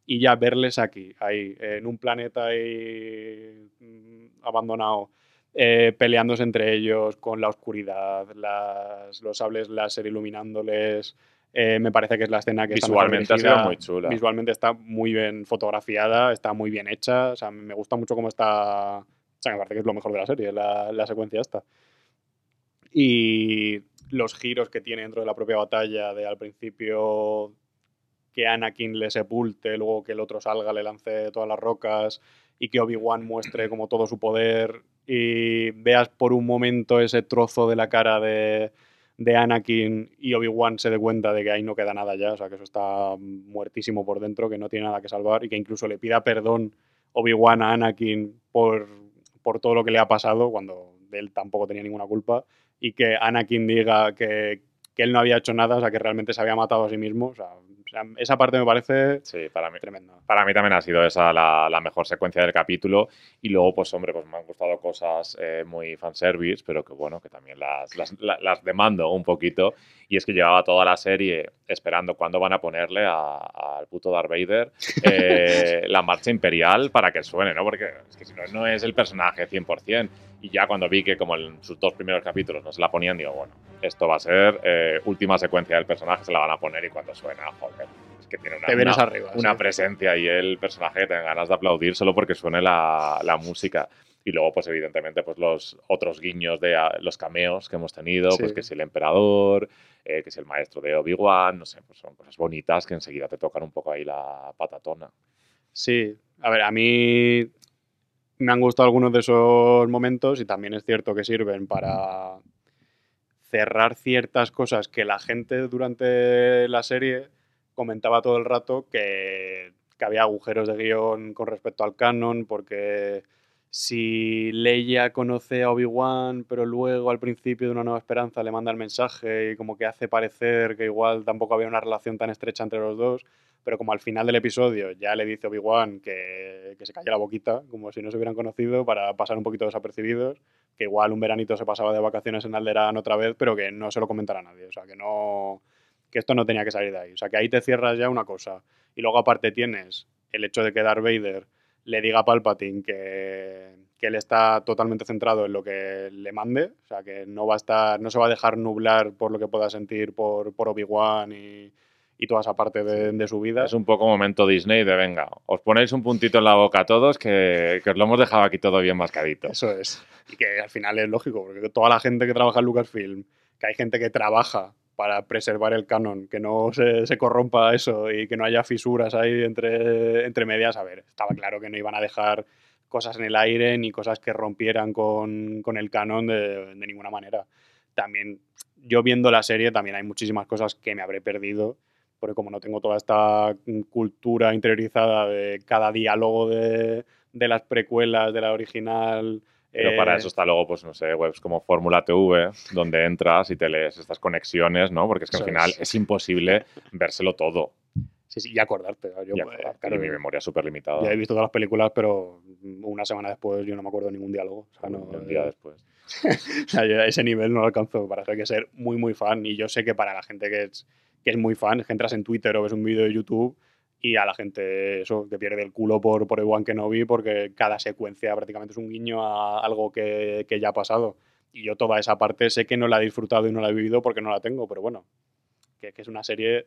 Y ya verles aquí, ahí, en un planeta ahí mm, abandonado, eh, peleándose entre ellos con la oscuridad, las, los sables láser iluminándoles. eh, me parece que es la escena que está Visualmente ha sido muy chula. Visualmente está muy bien fotografiada, está muy bien hecha. O sea, me gusta mucho cómo está. O sea, me parece que es lo mejor de la serie, la, la secuencia esta. Y los giros que tiene dentro de la propia batalla, de al principio que Anakin le sepulte, luego que el otro salga, le lance todas las rocas y que Obi-Wan muestre como todo su poder y veas por un momento ese trozo de la cara de, de Anakin y Obi-Wan se dé cuenta de que ahí no queda nada ya, o sea, que eso está muertísimo por dentro, que no tiene nada que salvar y que incluso le pida perdón Obi-Wan a Anakin por, por todo lo que le ha pasado cuando él tampoco tenía ninguna culpa y que Anakin diga que, que él no había hecho nada, o sea, que realmente se había matado a sí mismo, o sea, sea, esa parte me parece Sí, para mí, tremenda. Para mí también ha sido esa la, la mejor secuencia del capítulo. Y luego, pues hombre, pues me han gustado cosas eh, muy fanservice, pero que bueno, que también las, las, la- las demando un poquito. Y es que llevaba toda la serie esperando cuándo van a ponerle al puto Darth Vader eh, la marcha imperial para que suene, ¿no? Porque es que si no, no es el personaje 100%. Y ya cuando vi que como en sus dos primeros capítulos no se la ponían, digo, bueno, esto va a ser eh, última secuencia del personaje, se la van a poner y cuando suena, joder, es que tiene una, Te una- arriba. una sí. presencia y el personaje que te dan ganas de aplaudir solo porque suene la, la música. Y luego, pues evidentemente, pues los otros guiños de ah, los cameos que hemos tenido, pues que si el emperador, eh, que si el maestro de Obi-Wan, no sé, pues son cosas bonitas que enseguida te tocan un poco ahí la patatona. Sí, a ver, a mí me han gustado algunos de esos momentos y también es cierto que sirven para cerrar ciertas cosas que la gente durante la serie comentaba todo el rato que, que había agujeros de guion con respecto al canon, porque si Leia conoce a Obi-Wan, pero luego al principio de Una Nueva Esperanza le manda el mensaje y como que hace parecer que igual tampoco había una relación tan estrecha entre los dos, pero como al final del episodio ya le dice Obi-Wan que, que se calle la boquita, como si no se hubieran conocido, para pasar un poquito desapercibidos, que igual un veranito se pasaba de vacaciones en Alderaan otra vez, pero que no se lo comentara nadie, o sea, que no que esto no tenía que salir de ahí, o sea, que ahí te cierras ya una cosa. Y luego aparte tienes el hecho de que Darth Vader le diga a Palpatine que, que él está totalmente centrado en lo que le mande, o sea, que no va a estar, no se va a dejar nublar por lo que pueda sentir por, por Obi-Wan y, y toda esa parte de, de su vida. Es un poco momento Disney de venga, os ponéis un puntito en la boca a todos que, que os lo hemos dejado aquí todo bien mascadito. Eso es. Y que al final es lógico, porque toda la gente que trabaja en Lucasfilm, que hay gente que trabaja para preservar el canon, que no se, se corrompa eso y que no haya fisuras ahí entre, entre medias, a ver, estaba claro que no iban a dejar cosas en el aire ni cosas que rompieran con, con el canon de, de ninguna manera. También, yo viendo la serie, también hay muchísimas cosas que me habré perdido, porque como no tengo toda esta cultura interiorizada de cada diálogo de, de las precuelas, de la original. Pero para eh, eso está luego, pues no sé, webs como Fórmula TV, donde entras y te lees estas conexiones, ¿no? Porque es que al final es. es imposible vérselo todo. Sí, sí, y acordarte. Yo, Y eh, acordarte, claro, y mi memoria es súper limitada. ya he visto todas las películas, pero una semana después yo no me acuerdo de ningún diálogo. O sea, no, un día después. o sea, yo a ese nivel no lo alcanzo. Para eso hay que ser muy, muy fan. Y yo sé que para la gente que es, que es muy fan, que entras en Twitter o ves un vídeo de YouTube y a la gente eso, que pierde el culo por, por Obi-Wan Kenobi porque cada secuencia prácticamente es un guiño a algo que, que ya ha pasado. Y yo toda esa parte sé que no la he disfrutado y no la he vivido porque no la tengo, pero bueno, que es una serie...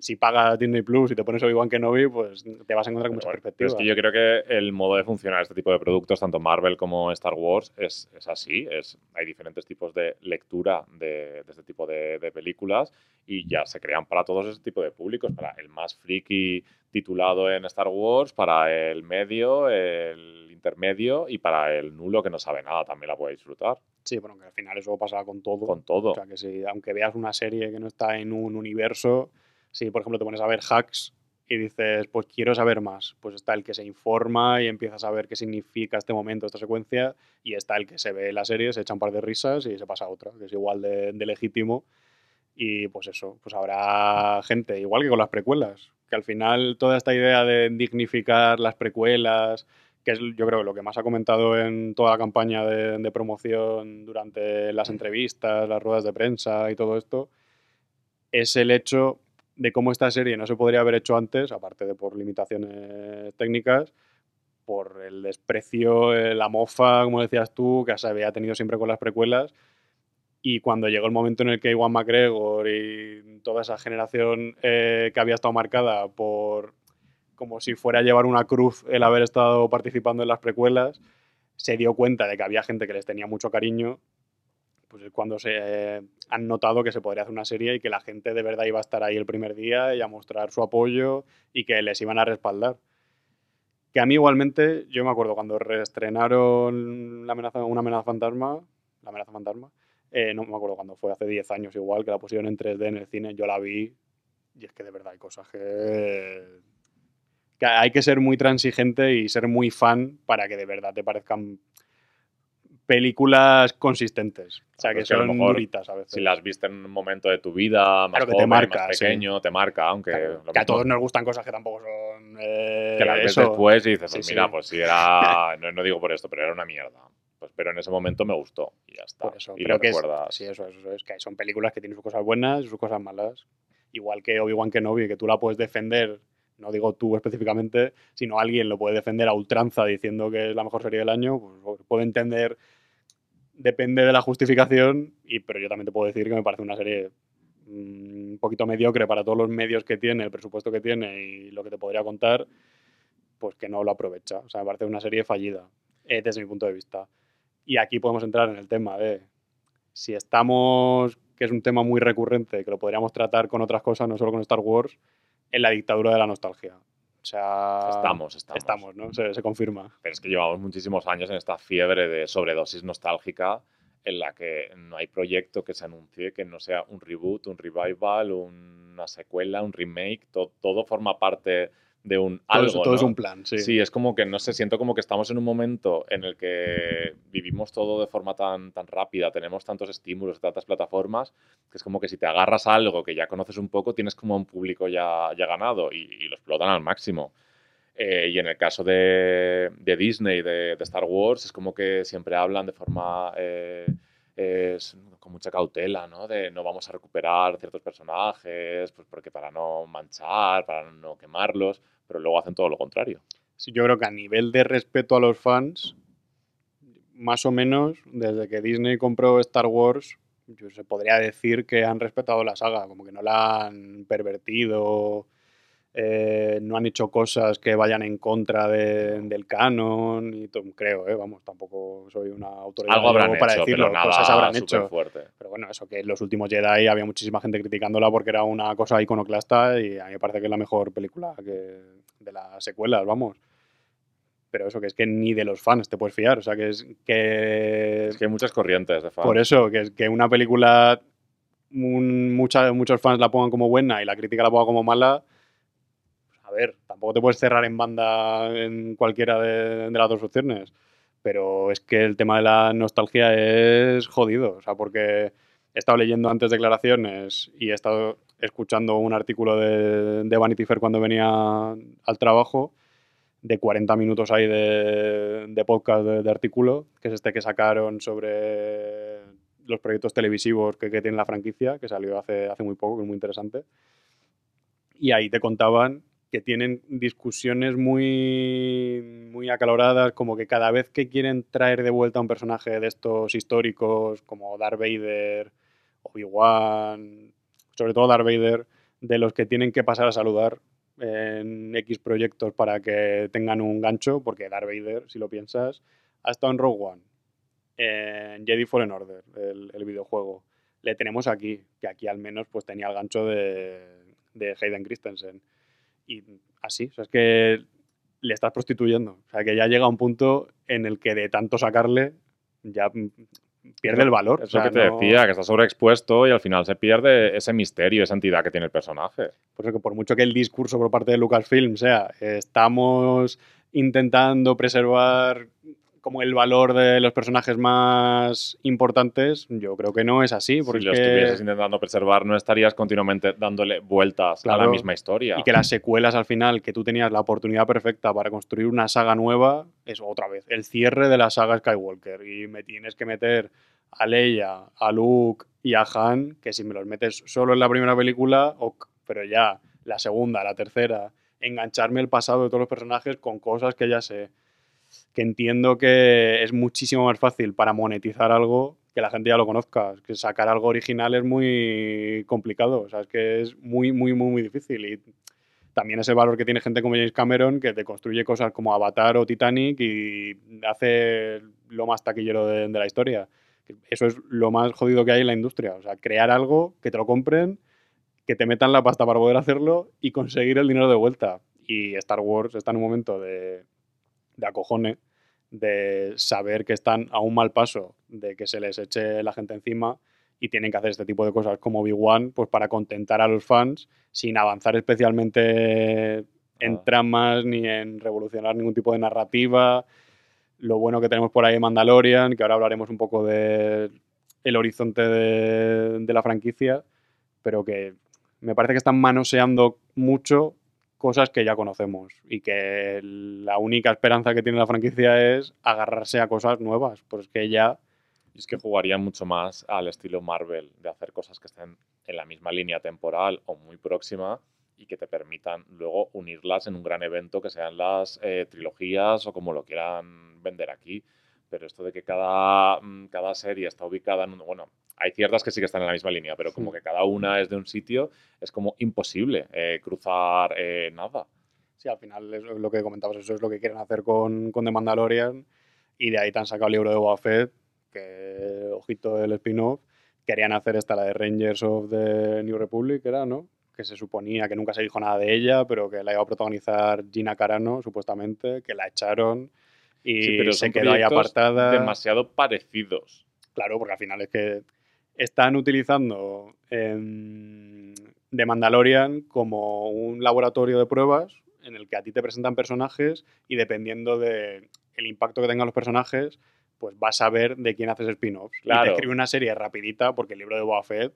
Si pagas Disney Plus y te pones Obi-Wan Kenobi, pues te vas a encontrar con mucha Pero bueno, perspectiva. pero es que yo creo que el modo de funcionar este tipo de productos, tanto Marvel como Star Wars, es, es así. Es, hay diferentes tipos de lectura de, de este tipo de, de películas y ya se crean para todos ese tipo de públicos, para el más friki titulado en Star Wars, para el medio, el intermedio y para el nulo que no sabe nada también la puede disfrutar. Sí, bueno, que al final eso pasa con todo. Con todo. O sea, que si, aunque veas una serie que no está en un universo, si por ejemplo te pones a ver hacks y dices, pues quiero saber más, pues está el que se informa y empieza a saber qué significa este momento, esta secuencia, y está el que se ve la serie, se echa un par de risas y se pasa a otra, que es igual de, de legítimo. Y pues eso, pues habrá gente, igual que con las precuelas, que al final toda esta idea de dignificar las precuelas, que es yo creo lo que más ha comentado en toda la campaña de, de promoción durante las entrevistas, las ruedas de prensa y todo esto, es el hecho de cómo esta serie no se podría haber hecho antes, aparte de por limitaciones técnicas, por el desprecio, eh, la mofa, como decías tú, que se había tenido siempre con las precuelas. Y cuando llegó el momento en el que Iwan McGregor y toda esa generación eh, que había estado marcada por como si fuera a llevar una cruz el haber estado participando en las precuelas, se dio cuenta de que había gente que les tenía mucho cariño, pues es cuando se eh, han notado que se podría hacer una serie y que la gente de verdad iba a estar ahí el primer día y a mostrar su apoyo y que les iban a respaldar. Que a mí igualmente, yo me acuerdo cuando reestrenaron la amenaza, una amenaza fantasma, la amenaza fantasma, eh, no me acuerdo cuando fue, hace 10 años igual, que la pusieron en 3D en el cine, yo la vi y es que de verdad hay cosas que, que hay que ser muy transigente y ser muy fan para que de verdad te parezcan películas consistentes. O sea, que es a lo son mejor duritas a veces. Si las viste en un momento de tu vida más Claro que te marca, más sí. pequeño, te marca, aunque Claro, que a todos nos gustan cosas que tampoco son. eh, que las ves eso. después y dices, Sí, pues sí. mira, pues si era, no, no digo por esto, pero era una mierda. Pues, pero en ese momento me gustó y ya está. Por eso, y lo que es, recuerdas. sí, eso, es, eso es, que son películas que tienen sus cosas buenas y sus cosas malas. Igual que Obi-Wan Kenobi, que tú la puedes defender, no digo tú específicamente, sino alguien lo puede defender a ultranza diciendo que es la mejor serie del año, pues puedo entender, depende de la justificación, y, pero yo también te puedo decir que me parece una serie mm, un poquito mediocre para todos los medios que tiene, el presupuesto que tiene y lo que te podría contar, pues que no lo aprovecha. O sea, me parece una serie fallida, eh, desde mi punto de vista. Y aquí podemos entrar en el tema de si estamos, que es un tema muy recurrente, que lo podríamos tratar con otras cosas, no solo con Star Wars, en la dictadura de la nostalgia. O sea, Estamos, estamos. Estamos, ¿no? Se, se confirma. Pero es que llevamos muchísimos años en esta fiebre de sobredosis nostálgica en la que no hay proyecto que se anuncie que no sea un reboot, un revival, una secuela, un remake, to- todo forma parte de un Todo, algo. es, todo es un plan, sí. Sí, es como que, no sé, siento como que estamos en un momento en el que vivimos todo de forma tan, tan rápida, tenemos tantos estímulos, tantas plataformas, que es como que si te agarras a algo que ya conoces un poco, tienes como un público ya, ya ganado y, y lo explotan al máximo. Eh, y en el caso de, de Disney, de, de Star Wars, es como que siempre hablan de forma eh, es con mucha cautela, ¿no? De no vamos a recuperar ciertos personajes, pues porque para no manchar, para no quemarlos, pero luego hacen todo lo contrario. Sí, yo creo que a nivel de respeto a los fans, más o menos, desde que Disney compró Star Wars, yo se podría decir que han respetado la saga, como que no la han pervertido, eh, no han hecho cosas que vayan en contra de- del canon, y creo, eh, vamos, tampoco soy una autoridad Algo habrán para hecho, decirlo, pero cosas habrán hecho. fuerte. Pero bueno, eso que en los últimos Jedi había muchísima gente criticándola porque era una cosa iconoclasta y a mí me parece que es la mejor película que, de las secuelas, vamos. Pero eso, que es que ni de los fans te puedes fiar. O sea, que es que. Es que hay muchas corrientes de fans. por eso, que es que una película. un- mucha- muchos fans la pongan como buena y la crítica la ponga como mala. Ver, tampoco te puedes cerrar en banda en cualquiera de, de las dos opciones. Pero es que el tema de la nostalgia es jodido. O sea, porque he estado leyendo antes declaraciones y he estado escuchando un artículo de, de Vanity Fair cuando venía al trabajo de 40 minutos ahí de, de podcast de, de artículo, que es este que sacaron sobre los proyectos televisivos que, que tiene la franquicia, que salió hace, hace muy poco, que es muy interesante. Y ahí te contaban que tienen discusiones muy, muy acaloradas, como que cada vez que quieren traer de vuelta un personaje de estos históricos, como Darth Vader, Obi-Wan, sobre todo Darth Vader, de los que tienen que pasar a saludar en X proyectos para que tengan un gancho, porque Darth Vader, si lo piensas, ha estado en Rogue One, en Jedi Fallen Order, el, el videojuego. Le tenemos aquí, que aquí al menos pues tenía el gancho de, de Hayden Christensen. Y así, o sea, es que le estás prostituyendo. O sea, que ya llega un punto en el que de tanto sacarle ya pierde el valor. Es O sea, lo que te no- decía, que está sobreexpuesto y al final se pierde ese misterio, esa entidad que tiene el personaje. Por eso que por mucho que el discurso por parte de Lucasfilm sea, eh, estamos intentando preservar como el valor de los personajes más importantes, yo creo que no es así. Porque si lo estuvieses intentando preservar, no estarías continuamente dándole vueltas a la misma historia. Y que las secuelas al final, que tú tenías la oportunidad perfecta para construir una saga nueva, es otra vez el cierre de la saga Skywalker. Y me tienes que meter a Leia, a Luke y a Han, que si me los metes solo en la primera película, ok, pero ya la segunda, la tercera, engancharme el pasado de todos los personajes con cosas que ya sé. Que entiendo que es muchísimo más fácil para monetizar algo que la gente ya lo conozca. Que sacar algo original es muy complicado. O sea, es que es muy, muy, muy, muy difícil. Y también es el valor que tiene gente como James Cameron, que te construye cosas como Avatar o Titanic y hace lo más taquillero de, de la historia. Eso es lo más jodido que hay en la industria. O sea, crear algo, que te lo compren, que te metan la pasta para poder hacerlo y conseguir el dinero de vuelta. Y Star Wars está en un momento de, de acojone, de saber que están a un mal paso, de que se les eche la gente encima y tienen que hacer este tipo de cosas como Obi-Wan pues para contentar a los fans sin avanzar especialmente en Ah. tramas ni en revolucionar ningún tipo de narrativa. lo bueno que tenemos por ahí de Mandalorian, que ahora hablaremos un poco del el horizonte de, de la franquicia, pero que me parece que están manoseando mucho cosas que ya conocemos y que la única esperanza que tiene la franquicia es agarrarse a cosas nuevas, pues que ya es que jugarían mucho más al estilo Marvel, de hacer cosas que estén en la misma línea temporal o muy próxima y que te permitan luego unirlas en un gran evento que sean las eh, trilogías o como lo quieran vender aquí. Pero esto de que cada, mm, cada serie está ubicada en un... Bueno, hay ciertas que sí que están en la misma línea, pero como que cada una es de un sitio, es como imposible eh, cruzar eh, nada. Sí, al final es lo que comentabas, eso es lo que quieren hacer con, con The Mandalorian y de ahí te han sacado el libro de Boba Fett, que, ojito del spin-off, querían hacer esta, la de Rangers of the New Republic, era, ¿no? Que se suponía que nunca se dijo nada de ella, pero que la iba a protagonizar Gina Carano, supuestamente, que la echaron y Sí, pero se quedó ahí apartada. demasiado parecidos. Claro, porque al final es que están utilizando em, The Mandalorian como un laboratorio de pruebas en el que a ti te presentan personajes y dependiendo del impacto que tengan los personajes, pues vas a ver de quién haces spin-offs. Y Claro. te escribe una serie rapidita porque el libro de Boba Fett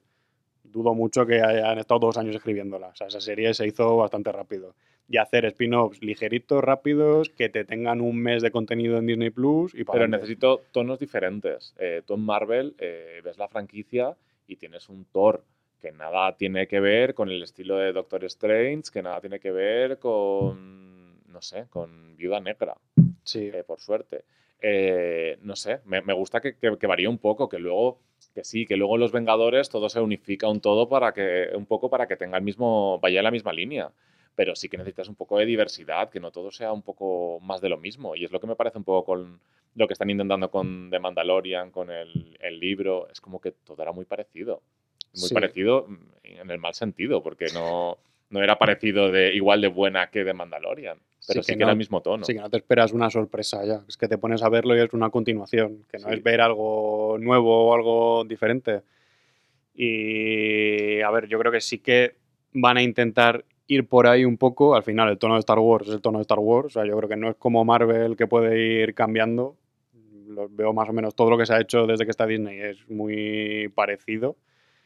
dudo mucho que hayan estado dos años escribiéndola. O sea, esa serie se hizo bastante rápido. Y hacer spin-offs ligeritos, rápidos, que te tengan un mes de contenido en Disney Plus y para Pero necesito tonos diferentes. Eh, tú en Marvel eh, ves la franquicia y tienes un Thor que nada tiene que ver con el estilo de Doctor Strange, que nada tiene que ver con, no sé, con Viuda Negra, Sí. eh, por suerte. Eh, no sé, me, me gusta que, que, que varíe un poco, que luego, que sí, que luego los Vengadores todo se unifica un todo para que, un poco para que tenga el mismo, vaya en la misma línea. Pero sí que necesitas un poco de diversidad, que no todo sea un poco más de lo mismo. Y es lo que me parece un poco con lo que están intentando con The Mandalorian, con el, el libro. Es como que todo era muy parecido. Muy Sí. parecido mm, en el mal sentido, porque no, no era parecido de igual de buena que The Mandalorian. Pero sí, que que, era el mismo tono. Sí, que no te esperas una sorpresa ya. Es que te pones a verlo y es una continuación, que no Sí. es ver algo nuevo o algo diferente. Y a ver, yo creo que sí que van a intentar ir por ahí un poco. Al final, el tono de Star Wars es el tono de Star Wars. O sea, yo creo que no es como Marvel que puede ir cambiando. Lo veo más o menos todo lo que se ha hecho desde que está Disney es muy parecido,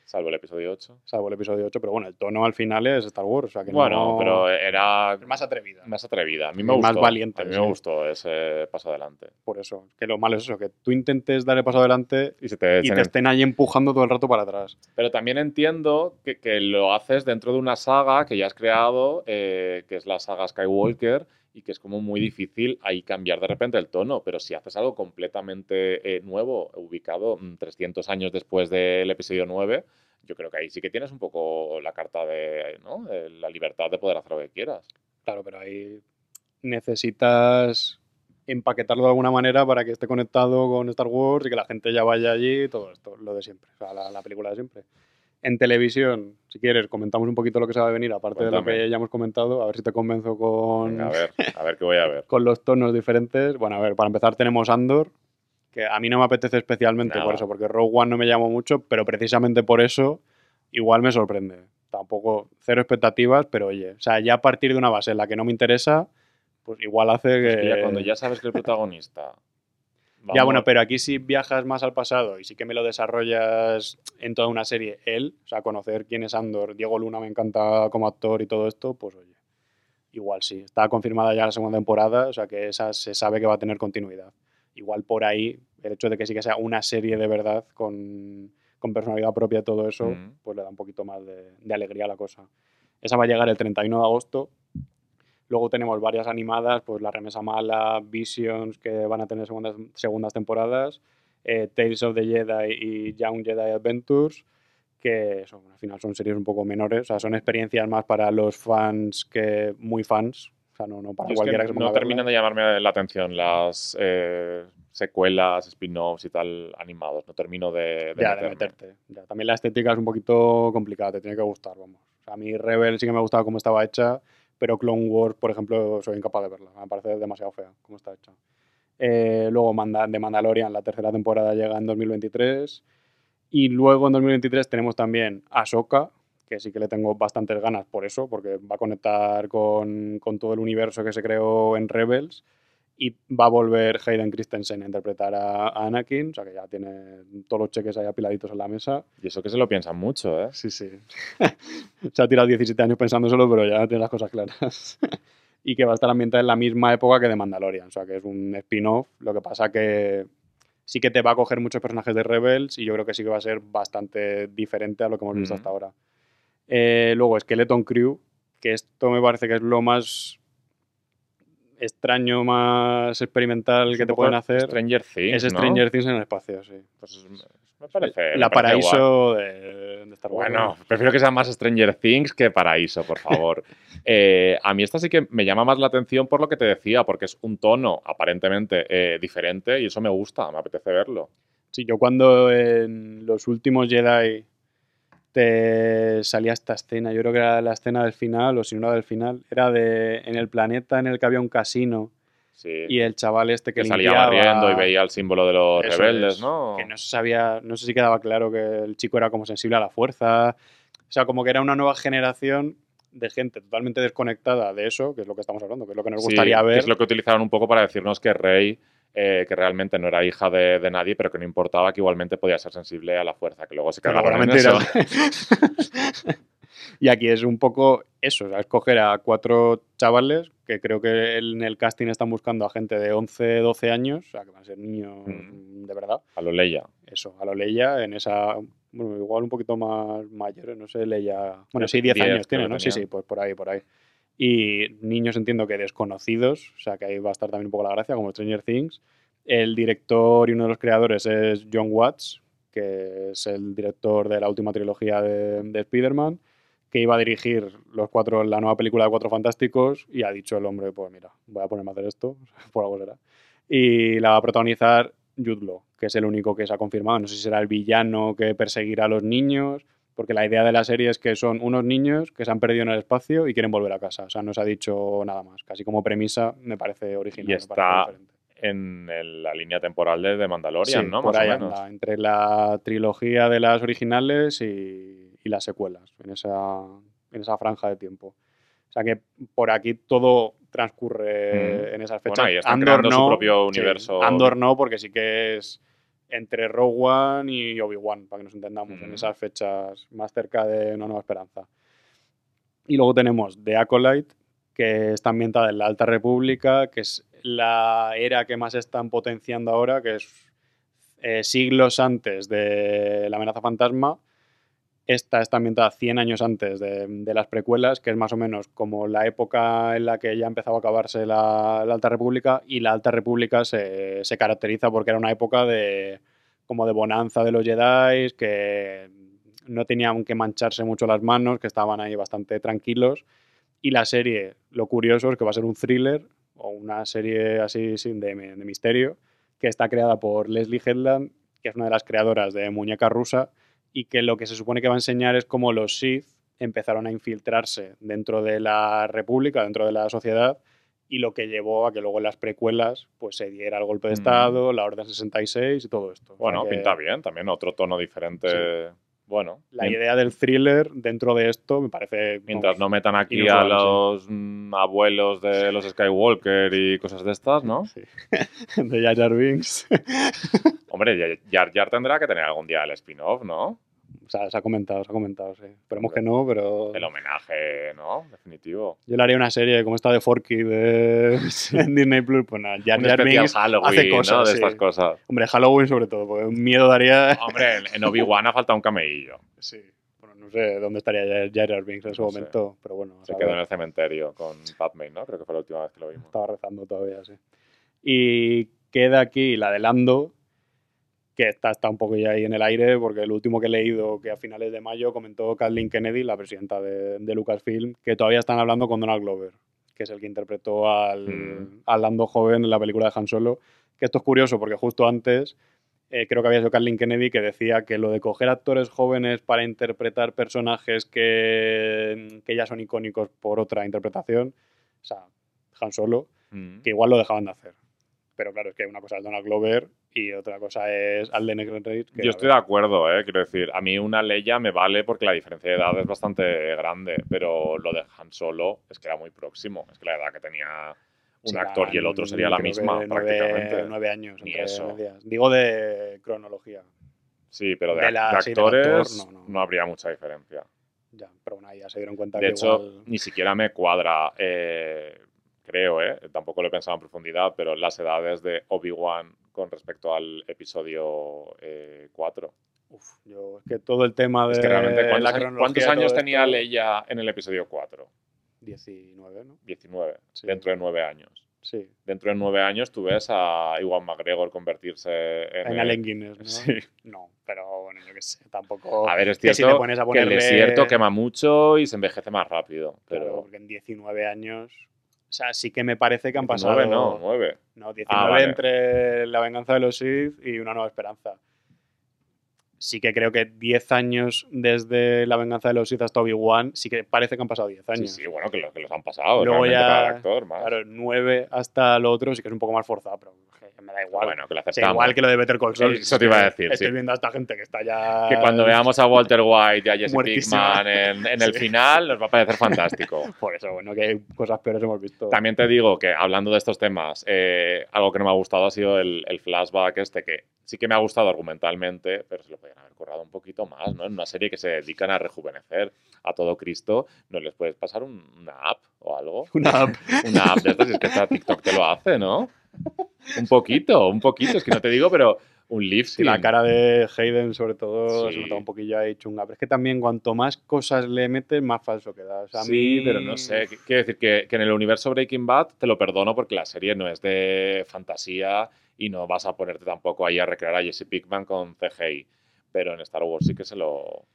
Salvo el episodio 8. salvo el episodio 8. Pero bueno, el tono al final es Star Wars. O sea, que Bueno, no- pero era más atrevida. más atrevida. A mí Es me más gustó. valiente, A mí sí. me gustó ese paso adelante. Por eso. Que lo malo es eso, que tú intentes dar el paso adelante Y se te y te estén ahí empujando todo el rato para atrás. Pero también entiendo que, que lo haces dentro de una saga que ya has creado, eh, que es la saga Skywalker, que es como muy difícil ahí cambiar de repente el tono. Pero si haces algo completamente eh, nuevo, ubicado mm, 300 años después del episodio 9, yo creo que ahí sí que tienes un poco la carta de ¿no? Eh, la libertad de poder hacer lo que quieras. Claro, pero ahí necesitas empaquetarlo de alguna manera para que esté conectado con Star Wars y que la gente ya vaya allí todo esto, lo de siempre, o sea, la película de siempre. En televisión, si quieres, comentamos un poquito lo que se va a venir, aparte de lo que ya hemos comentado, a ver si te convenzo con, Venga, a ver, a ver qué voy a ver. con los tonos diferentes. Bueno, a ver, para empezar tenemos Andor, que a mí no me apetece especialmente por eso, porque Rogue One no me llamó mucho, pero precisamente por eso igual me sorprende. Tampoco cero expectativas, pero oye, o sea, ya a partir de una base en la que no me interesa, pues igual hace que... Es que ya cuando ya sabes que el protagonista. Ya, vamos- bueno, pero aquí sí viajas más al pasado y sí que me lo desarrollas en toda una serie él, o sea, conocer quién es Andor, Diego Luna me encanta como actor y todo esto, pues oye, igual sí. Está confirmada ya la segunda temporada, o sea que esa se sabe que va a tener continuidad. Igual por ahí, el hecho de que sí que sea una serie de verdad con, con personalidad propia y todo eso, Mm. pues le da un poquito más de, de alegría a la cosa. Esa va a llegar el 31 de agosto. Luego tenemos varias animadas, pues La Remesa Mala, Visions, que van a tener segundas, segundas temporadas, eh, Tales of the Jedi y Young Jedi Adventures, que son, al final son series un poco menores, o sea, son experiencias más para los fans que muy fans, o sea, no, no para es que cualquiera que, se ponga no terminan de llamarme la atención las eh, secuelas, spin-offs y tal animados. No termino de, de ya, de meterte. Ya, también la estética es un poquito complicada, te tiene que gustar, vamos. O sea, a mí Rebel sí que me gustaba cómo estaba hecha, pero Clone Wars, por ejemplo, soy incapaz de verla. Me parece demasiado fea cómo está hecha. Eh, luego de Mandalorian, la tercera temporada llega en 2023. Y luego en 2023 tenemos también Ahsoka, que sí que le tengo bastantes ganas por eso, porque va a conectar con, con todo el universo que se creó en Rebels. Y va a volver Hayden Christensen a interpretar a, Anakin, o sea que ya tiene todos los cheques ahí apiladitos en la mesa. Y eso que se lo piensan mucho, ¿eh? Sí, sí. Se ha tirado 17 años pensándoselo, pero ya tiene las cosas claras. y que va a estar ambientada en la misma época que de Mandalorian, o sea que es un spin-off. Lo que pasa que sí que te va a coger muchos personajes de Rebels y yo creo que sí que va a ser bastante diferente a lo que hemos visto hasta ahora. Eh, luego, Skeleton Crew, que esto me parece que es lo más extraño, más experimental Es que te pueden hacer. Stranger Things, es ¿no? Stranger Things en el espacio, sí. Pues es- me parece. la me parece guay. paraíso de, de Star Wars. Bueno, prefiero que sea más Stranger Things que Paraíso, por favor. Eh, a mí esta sí que me llama más la atención por lo que te decía, porque es un tono aparentemente eh, diferente y eso me gusta, me apetece verlo. Sí, yo cuando en los últimos Jedi te salía esta escena, yo creo que era la escena del final, o si no era del final, era de en el planeta en el que había un casino Sí. y el chaval este que, que salía limpiaba, barriendo y veía el símbolo de los rebeldes, es, ¿no? Que no se sabía, no sé si quedaba claro que el chico era como sensible a la fuerza. O sea, como que era una nueva generación de gente totalmente desconectada de eso, que es lo que estamos hablando, que es lo que nos gustaría ver. es lo que utilizaron un poco para decirnos que Rey, eh, que realmente no era hija de, de nadie, pero que no importaba, que igualmente podía ser sensible a la fuerza, que luego se era en mentira. eso. y aquí es un poco eso, o sea, escoger a cuatro chavales que creo que en el casting están buscando a gente de 11, 12 años, o sea, que van a ser niños Mm. de verdad. A lo Leia. Eso, a lo Leia en esa, bueno, igual un poquito más mayores, no sé, Leia, bueno, sí, que 10 10 años tiene, ¿no? Sí, sí, pues por ahí, por ahí. Y niños entiendo que desconocidos, o sea, que ahí va a estar también un poco la gracia, como Stranger Things. El director y uno de los creadores es John Watts, que es el director de la última trilogía de, de Spider-Man, que iba a dirigir los cuatro, la nueva película de Cuatro Fantásticos y ha dicho el hombre, pues mira, voy a ponerme a hacer esto, por algo será. Y la va a protagonizar Jude Law, que es el único que se ha confirmado. No sé si será el villano que perseguirá a los niños, porque la idea de la serie es que son unos niños que se han perdido en el espacio y quieren volver a casa. O sea, no se ha dicho nada más. Casi como premisa me parece original. Y está. En el- la línea temporal de, de Mandalorian, Sí, ¿no? por Más ahí o menos. anda, entre la trilogía de las originales y, y las secuelas, en esa, en esa franja de tiempo. O sea que por aquí todo transcurre Mm. en esas Bueno, fechas. ahí están creando su propio sí, universo. Andor no, porque sí que es entre Rogue One y Obi-Wan, para que nos entendamos, en Mm. esas fechas más cerca de Una Nueva Esperanza. Y luego tenemos The Acolyte, que está ambientada en la Alta República, que es la era que más están potenciando ahora, que es eh, siglos antes de la amenaza fantasma. Esta está ambientada 100 años antes de, las precuelas, que es más o menos como la época en la que ya empezaba a acabarse la, Alta República, y la Alta República se, caracteriza porque era una época de como de bonanza de los Jedi, que no tenían que mancharse mucho las manos, que estaban ahí bastante tranquilos. Y la serie, lo curioso es que va a ser un thriller o una serie así de misterio, que está creada por Leslie Headland, que es una de las creadoras de Muñeca Rusa, y que lo que se supone que va a enseñar es cómo los Sith empezaron a infiltrarse dentro de la República, dentro de la sociedad, y lo que llevó a que luego en las precuelas pues se diera el golpe de Mm. Estado, la Orden 66 y todo esto. O sea Bueno, que pinta bien, también otro tono diferente. Bueno, La idea del thriller dentro de esto me parece... mientras no metan aquí a sí. los mm, abuelos de los Skywalker y cosas de estas, ¿no? Sí. de Jar Jar Binks. Hombre, Jar Jar tendrá que tener algún día el spin-off, ¿no? O sea, se ha comentado, se ha comentado, sí. Esperemos que no, pero... El homenaje, ¿no? Definitivo. Yo le haría una serie como esta de Forky de en Disney Plus, pues nada, Jar Jar especial Binks Halloween, hace cosas, ¿no? De sí. estas cosas. Hombre, Halloween sobre todo, porque un miedo daría... Hombre, en- Obi-Wan ha faltado un camello. Sí. Bueno, no sé dónde estaría Jar- Jar Binks en ese No sé. momento, pero bueno. Se quedó en el cementerio con Padme, ¿no? Creo que fue la última vez que lo vimos. Estaba rezando todavía, sí. Y queda aquí la de Lando, que está, está un poco ya ahí en el aire, porque el último que he leído, que a finales de mayo comentó Kathleen Kennedy, la presidenta de, de Lucasfilm, que todavía están hablando con Donald Glover, que es el que interpretó al, Mm. al Lando joven en la película de Han Solo. Que esto es curioso, porque justo antes eh, creo que había sido Kathleen Kennedy que decía que lo de coger actores jóvenes para interpretar personajes que, que ya son icónicos por otra interpretación, o sea, Han Solo, Mm. que igual lo dejaban de hacer. Pero claro, es que una cosa es Donald Glover y otra cosa es Alden Ehrenreich. Yo estoy de acuerdo, ¿eh? quiero decir, a mí una Leia me vale porque la diferencia de edad es bastante grande, pero lo de Han Solo es que era muy próximo, es que la edad que tenía un Sí, actor y el otro sería la misma, prácticamente. Nueve años. Ni entre eso. medias. Digo de cronología. Sí, pero de, de la- de sí, actores no, no, no. habría mucha diferencia. Ya, pero bueno, ya se dieron cuenta De que hecho, igual- ni siquiera me cuadra, eh, creo, ¿eh? tampoco lo he pensado en profundidad, pero las edades de Obi-Wan con respecto al episodio eh, 4. Uf, yo, es que todo el tema de Es que realmente, ¿cuántos, la años- cuántos tenía esto? Leia en el episodio 4? 19, ¿no? 19, Sí. dentro de nueve años. Sí. Dentro de nueve años tú ves a Iwan McGregor convertirse en... En el- Allen Guinness, ¿no? Sí. No, pero bueno, yo qué sé, tampoco... A ver, es que cierto si te pones a que el desierto quema mucho y se envejece más rápido. Claro, Pero porque en 19 años... O sea, sí que me parece que han 19 pasado... no, 9. No, 19 Ah, vale. entre La venganza de los Sith y Una nueva esperanza. Sí que creo que 10 años desde La venganza de los Sith hasta Obi-Wan, sí que parece que han pasado 10 Sí, años. sí, bueno, que, lo- que los han pasado. Luego ya, actor, más. Claro, 9 hasta lo otro sí que es un poco más forzado, pero me da igual. Bueno, que lo O sea, aceptamos. igual que lo de Better Call Saul. Eso te iba a decir, Estoy sí. viendo a esta gente que está ya... Que cuando veamos a Walter White y a Jesse. Pinkman en, en el Sí. final nos va a parecer fantástico. Por eso, bueno, que hay cosas peores hemos visto. También te digo que hablando de estos temas, eh, algo que no me ha gustado ha sido el, el flashback este, que sí que me ha gustado argumentalmente, pero se lo podrían haber currado un poquito más, ¿no? En una serie que se dedican a rejuvenecer a todo Cristo, ¿no les puedes pasar un- una app o algo? Una app. Una app de estas, es que esta TikTok te lo hace, ¿no? Un poquito, un poquito, es que no te digo, pero un Sí, lifting. la cara de Hayden, sobre todo, Sí. se nota un poquillo ahí chunga. Pero es que también cuanto más cosas le metes, más falso queda. O sea, a sí, mí- pero no sé. qu- Quiero decir que, que en el universo Breaking Bad te lo perdono porque la serie no es de fantasía y no vas a ponerte tampoco ahí a recrear a Jesse Pickman con CGI. Pero en Star Wars sí que se lo.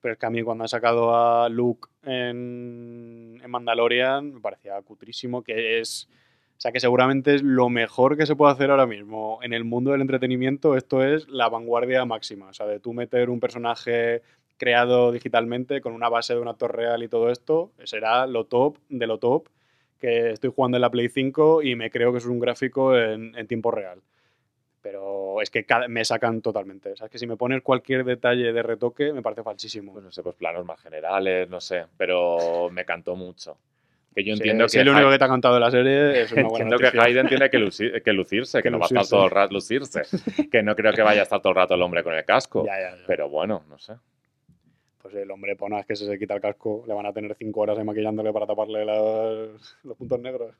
Pero es que a mí cuando han sacado a Luke en, en Mandalorian me parecía cutrísimo, que es... O sea, que seguramente es lo mejor que se puede hacer ahora mismo. En el mundo del entretenimiento esto es la vanguardia máxima. O sea, de tú meter un personaje creado digitalmente con una base de un actor real y todo esto, será lo top de lo top. Que estoy jugando en la Play 5 y me creo que es un gráfico en, en tiempo real. Pero es que cada- me sacan totalmente. O sea, es que si me pones cualquier detalle de retoque, me parece falsísimo. Pues no sé, pues planos más generales, no sé. Pero me cantó mucho. Que yo Si- entiendo si que. es lo único que te ha contado de la serie, es una buena Entiendo que. Hayden tiene que, luci- que lucirse, que, Que no va a estar lucirse. todo el rato lucirse. que no creo que vaya a estar todo el rato el hombre con el casco. Ya, ya, ya. Pero bueno, no sé. Pues el hombre Ponas que se, se quita el casco, le van a tener cinco horas ahí maquillándole para taparle los, los puntos negros.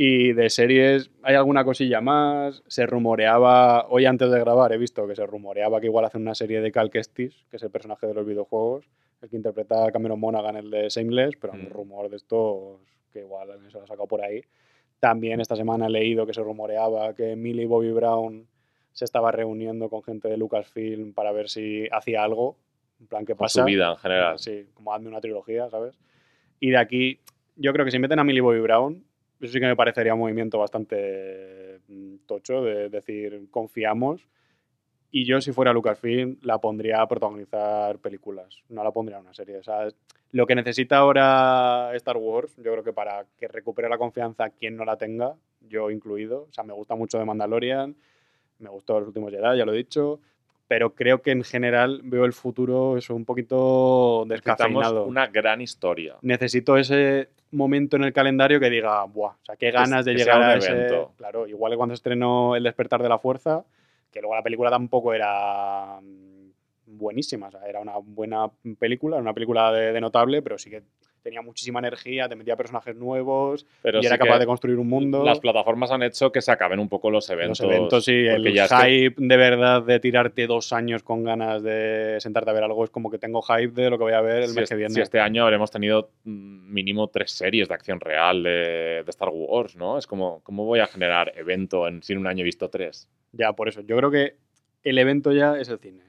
Y de series, ¿hay alguna cosilla más? Se rumoreaba, hoy antes de grabar he visto que se rumoreaba que igual hacen una serie de Cal Kestis, que es el personaje de los videojuegos, el que interpreta a Cameron Monaghan, el de Shameless, pero un Mm. rumor de estos que igual se lo ha sacado por ahí. También esta semana he leído que se rumoreaba que Millie Bobby Brown se estaba reuniendo con gente de Lucasfilm para ver si hacía algo. En plan, ¿qué Con pasa? su vida en general. Sí, como hazme una trilogía, ¿sabes? Y de aquí, yo creo que si meten a Millie Bobby Brown, eso sí que me parecería un movimiento bastante mm, tocho, de decir, confiamos. Y yo, si fuera Lucasfilm, la pondría a protagonizar películas, no la pondría en una serie. O sea, lo que necesita ahora Star Wars, yo creo que para que recupere la confianza quien no la tenga, yo incluido. O sea, me gusta mucho de Mandalorian, me gustó Los Últimos Jedi, ya lo he dicho, pero creo que en general veo el futuro eso un poquito descafeinado. una gran historia. Necesito ese momento en el calendario que diga, buah, o sea, qué ganas de llegar a ese... evento. Claro, igual que cuando se estrenó El despertar de la fuerza, que luego la película tampoco era mm, buenísima, o sea, era una buena película, una película de, de notable, pero sí que tenía muchísima energía, te metía personajes nuevos Pero y era sí capaz de construir un mundo. Las plataformas han hecho que se acaben un poco los eventos. Los eventos porque el ya es que- hype de verdad de tirarte dos años con ganas de sentarte a ver algo es como que tengo hype de lo que voy a ver el si, mes es- que viene. si este año habremos tenido mm, mínimo tres series de acción real de, de Star Wars, ¿no? Es como, ¿cómo voy a generar evento en, si en un año he visto tres? Ya, por eso. Yo creo que el evento ya es el cine.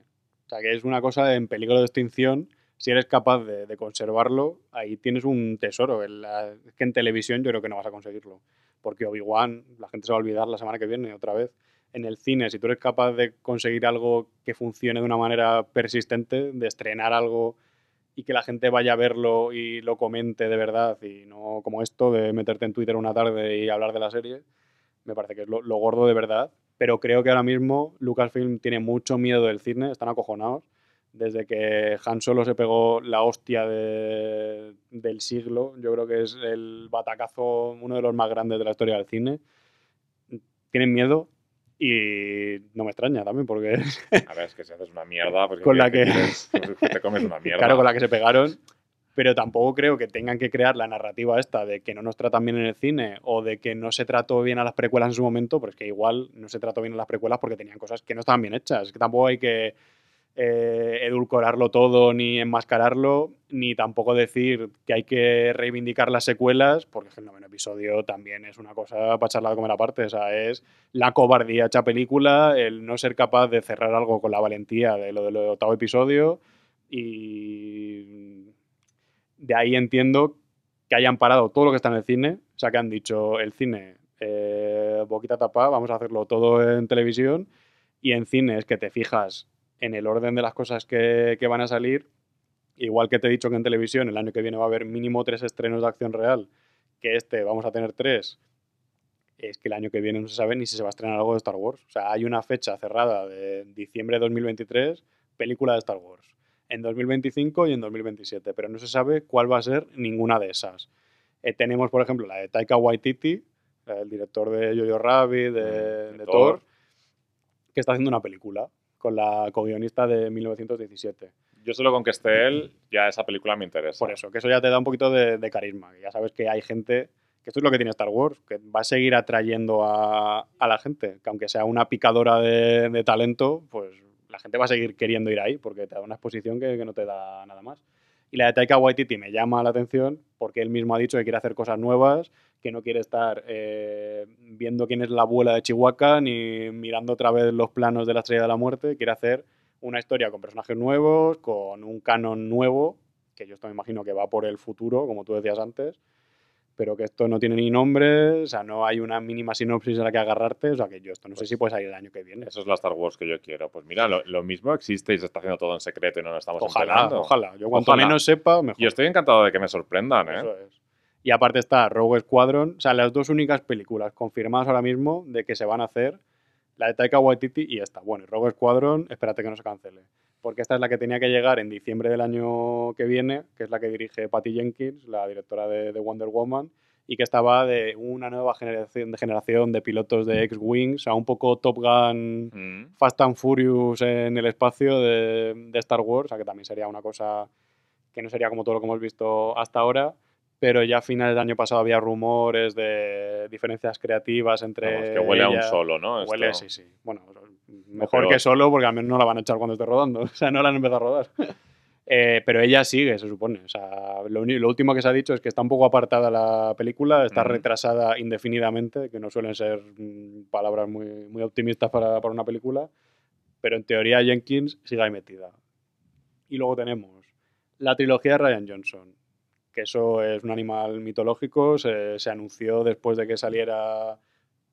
O sea, que es una cosa en peligro de extinción. Si eres capaz de, conservarlo, ahí tienes un tesoro. En la- es que en televisión yo creo que no vas a conseguirlo. Porque Obi-Wan, la gente se va a olvidar la semana que viene otra vez. En el cine, si tú eres capaz de conseguir algo que funcione de una manera persistente, de estrenar algo y que la gente vaya a verlo y lo comente de verdad, y no como esto de meterte en Twitter una tarde y hablar de la serie, me parece que es lo, lo gordo de verdad. Pero creo que ahora mismo Lucasfilm tiene mucho miedo del cine, están acojonados desde que Han Solo se pegó la hostia de- del siglo, yo creo que es el batacazo, uno de los más grandes de la historia del cine. Tienen miedo y no me extraña también, porque A ver, es que si haces una mierda, pues Con la ¿qué que- quieres? Pues te comes una mierda. claro, con la que se pegaron. Pero tampoco creo que tengan que crear la narrativa esta de que no nos tratan bien en el cine o de que no se trató bien a las precuelas en su momento, porque es que igual no se trató bien a las precuelas porque tenían cosas que no estaban bien hechas. Es que tampoco hay que eh, edulcorarlo todo ni enmascararlo, ni tampoco decir que hay que reivindicar las secuelas, porque el noveno episodio también es una cosa para charlar de comer aparte. O sea, es la cobardía hecha película, el no ser capaz de cerrar algo con la valentía de lo del octavo episodio y de ahí entiendo que hayan parado todo lo que está en el cine, o sea, que han dicho el cine, eh, boquita tapada, vamos a hacerlo todo en televisión y en cine es que te fijas en el orden de las cosas que, que van a salir, igual que te he dicho que en televisión el año que viene va a haber mínimo tres estrenos de acción real, que este vamos a tener tres, es que el año que viene no se sabe ni si se va a estrenar algo de Star Wars. O sea, hay una fecha cerrada de diciembre de 2023, película de Star Wars. En 2025 y en 2027, pero no se sabe cuál va a ser ninguna de esas. Eh, tenemos, por ejemplo, la de Taika Waititi, el director de Jojo Rabbit, de, Mm, de de Thor. Thor, que está haciendo una película con la co-guionista de 1917. Yo solo con que esté él, ya esa película me interesa. Por eso, que eso ya te da un poquito de, de carisma. Ya sabes que hay gente, que esto es lo que tiene Star Wars, que va a seguir atrayendo a, a la gente, que aunque sea una picadora de, de talento, pues la gente va a seguir queriendo ir ahí, porque te da una exposición que, que no te da nada más. Y la de Taika Waititi me llama la atención porque él mismo ha dicho que quiere hacer cosas nuevas, que no quiere estar eh, viendo quién es la abuela de Chihuahua ni mirando otra vez los planos de la Estrella de la Muerte, quiere hacer una historia con personajes nuevos, con un canon nuevo, que yo esto me imagino que va por el futuro, como tú decías antes, pero que esto no tiene ni nombre, o sea, no hay una mínima sinopsis a la que agarrarte, o sea, que yo esto no sé Pues si puede salir el año que viene. Eso es la Star Wars que yo quiero. Pues mira, lo, lo mismo existe y se está haciendo todo en secreto y no nos estamos Ojalá, enterando. ojalá. Yo cuanto Ojalá. menos sepa, mejor. Yo estoy encantado de que me sorprendan, ¿eh? Eso es. Y aparte está Rogue Squadron, o sea, las dos únicas películas confirmadas ahora mismo de que se van a hacer, la de Taika Waititi y esta. Bueno, y Rogue Squadron, espérate que no se cancele. Porque esta es la que tenía que llegar en diciembre del año que viene, que es la que dirige Patty Jenkins, la directora de, de Wonder Woman, y que estaba de una nueva generación de, generación de pilotos de X-Wing, o sea, un poco Top Gun Mm. Fast and Furious en el espacio de, de Star Wars, o sea que también sería una cosa que no sería como todo lo que hemos visto hasta ahora, pero ya a finales del año pasado había rumores de diferencias creativas entre. Vamos, que huele a un solo, ¿no? Esto- Huele, sí, sí. Bueno, mejor peor. que solo porque al menos no la van a echar cuando esté rodando, o sea, no la han empezado a rodar. Eh, pero ella sigue, se supone. O sea, lo, lo último que se ha dicho es que está un poco apartada la película, está retrasada indefinidamente, que no suelen ser mm, palabras muy, muy optimistas para, para una película, pero en teoría Jenkins sigue ahí metida. Y luego tenemos la trilogía de Ryan Johnson, que eso es un animal mitológico, se, se anunció después de que saliera,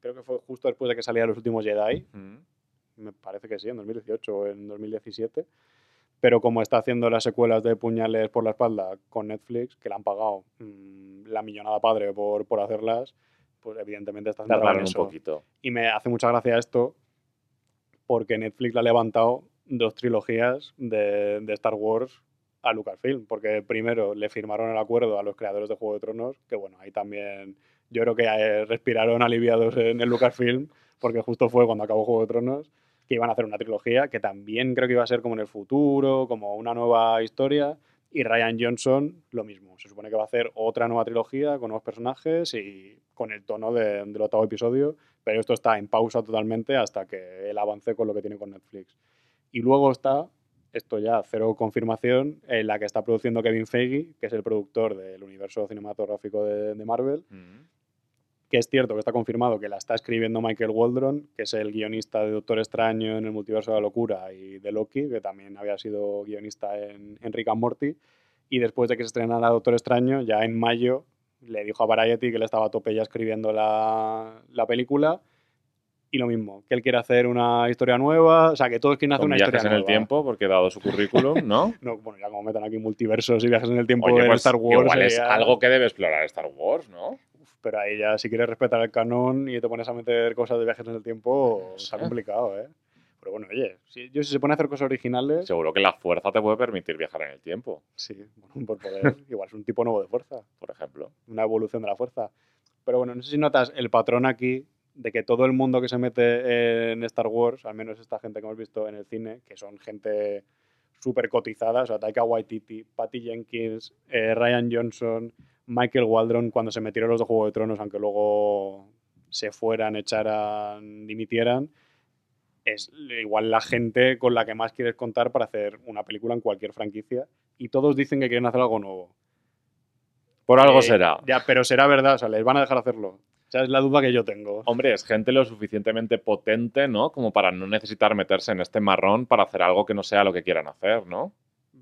creo que fue justo después de que saliera Los Últimos Jedi, Mm. Me parece que sí, en 2018 o en 2017. Pero como está haciendo las secuelas de Puñales por la espalda con Netflix, que le han pagado mm, la millonada padre por, por hacerlas, pues evidentemente está centrado en un poquito. Y me hace mucha gracia esto porque Netflix le ha levantado dos trilogías de, de Star Wars a Lucasfilm. Porque primero le firmaron el acuerdo a los creadores de Juego de Tronos, que bueno, ahí también yo creo que eh, respiraron aliviados en el Lucasfilm, porque justo fue cuando acabó Juego de Tronos, que iban a hacer una trilogía que también creo que iba a ser como en el futuro, como una nueva historia. Y Ryan Johnson, lo mismo. Se supone que va a hacer otra nueva trilogía con nuevos personajes y con el tono de- del octavo episodio, pero esto está en pausa totalmente hasta que él avance con lo que tiene con Netflix. Y luego está, esto ya cero confirmación, en la que está produciendo Kevin Feige, que es el productor del universo cinematográfico de, de Marvel, Mm. Que es cierto que está confirmado que la está escribiendo Michael Waldron, que es el guionista de Doctor Extraño en el Multiverso de la Locura y de Loki, que también había sido guionista en, en Rick and Morty. Y después de que se estrenara Doctor Extraño, ya en mayo, le dijo a Variety que él estaba a tope ya escribiendo la, la película. Y lo mismo, que él quiere hacer una historia nueva, o sea, que todos quieren hacer Con una viajes historia en el nueva. tiempo, porque dado su currículum, ¿no? No, bueno, ya como metan aquí multiversos y viajes en el tiempo Oye, en pues Star Wars. igual es algo que debe explorar Star Wars, ¿no? Pero ahí ya, si quieres respetar el canon y te pones a meter cosas de viajes en el tiempo, No está complicado, ¿eh? Pero bueno, oye, si, yo si se pone a hacer cosas originales, Seguro que la fuerza te puede permitir viajar en el tiempo, sí, bueno, por poder, igual es un tipo nuevo de fuerza, por ejemplo. una evolución de la fuerza. Pero bueno, no sé si notas el patrón aquí de que todo el mundo que se mete en Star Wars, al menos esta gente que hemos visto en el cine, que son gente súper cotizada, o sea, Taika Waititi, Patty Jenkins, eh, Ryan Johnson, Michael Waldron, cuando se metieron los de Juego de Tronos, aunque luego se fueran, echaran, dimitieran, es igual la gente con la que más quieres contar para hacer una película en cualquier franquicia. Y todos dicen que quieren hacer algo nuevo. Por algo Eh, será. Ya, pero será verdad, o sea, les van a dejar hacerlo. Esa es la duda que yo tengo. Hombre, es gente lo suficientemente potente, ¿no? Como para no necesitar meterse en este marrón para hacer algo que no sea lo que quieran hacer, ¿no?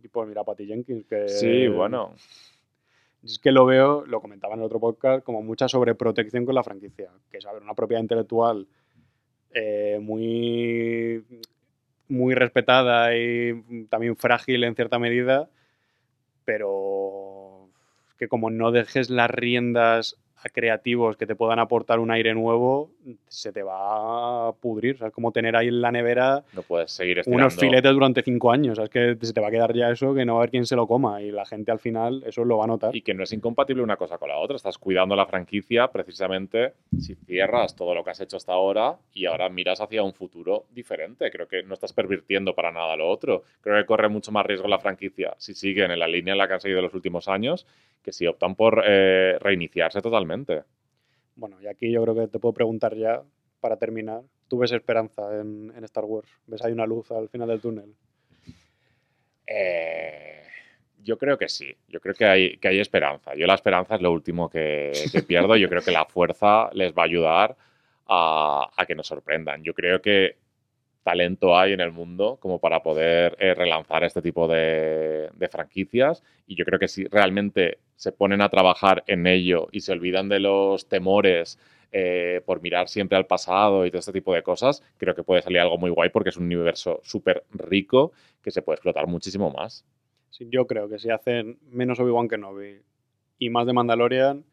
Y Pues mira, Patty Jenkins, que... Sí, bueno. Es que lo veo, lo comentaba en el otro podcast, como mucha sobreprotección con la franquicia. Que es, a una propiedad intelectual eh, muy, muy respetada y también frágil en cierta medida, pero que como no dejes las riendas a creativos que te puedan aportar un aire nuevo, se te va a pudrir. O sea, es como tener ahí en la nevera No puedes seguir estirando. unos filetes durante cinco años. Es que se te va a quedar ya eso que no va a haber quien se lo coma y la gente al final eso lo va a notar. Y que no es incompatible una cosa con la otra. Estás cuidando la franquicia precisamente si cierras todo lo que has hecho hasta ahora y ahora miras hacia un futuro diferente. Creo que no estás pervirtiendo para nada lo otro. Creo que corre mucho más riesgo la franquicia si siguen en la línea en la que han seguido los últimos años que si optan por eh, reiniciarse totalmente. Bueno, y aquí yo creo que te puedo preguntar ya, para terminar, ¿tú ves esperanza en, en Star Wars? ¿Ves ahí una luz al final del túnel? Eh, yo creo que sí, yo creo que hay, que hay esperanza. Yo la esperanza es lo último que, que pierdo. Yo creo que la fuerza les va a ayudar a, a que nos sorprendan. Yo creo que talento hay en el mundo como para poder eh, relanzar este tipo de, franquicias y yo creo que si realmente se ponen a trabajar en ello y se olvidan de los temores eh, por mirar siempre al pasado y todo este tipo de cosas, creo que puede salir algo muy guay porque es un universo súper rico que se puede explotar muchísimo más. Yo creo que si hacen menos Obi-Wan Kenobi y más de Mandalorian,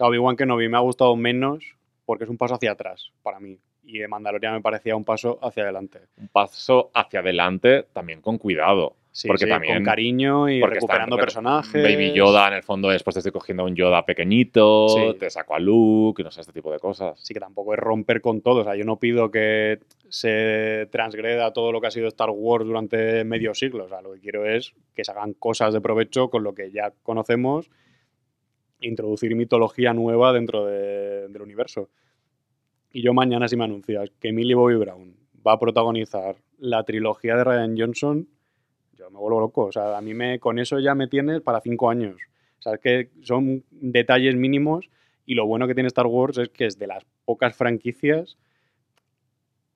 Obi-Wan Kenobi me ha gustado menos porque es un paso hacia atrás para mí. Y de Mandalorian me parecía un paso hacia adelante. Un paso hacia adelante también con cuidado. Sí, Porque sí, también- con cariño y recuperando re- personajes. Baby Yoda, en el fondo, después te estoy cogiendo a un Yoda pequeñito, Sí. te saco a Luke, no sé, este tipo de cosas. Sí que tampoco es romper con todo. O sea, yo no pido que se transgreda todo lo que ha sido Star Wars durante medio siglo. O sea, lo que quiero es que se hagan cosas de provecho con lo que ya conocemos, introducir mitología nueva dentro de- del universo. Y yo mañana si me anuncias que Millie Bobby Brown va a protagonizar la trilogía de Ryan Johnson, yo me vuelvo loco. O sea, a mí me, con eso ya me tienes para cinco años. O sea, es que son detalles mínimos y lo bueno que tiene Star Wars es que es de las pocas franquicias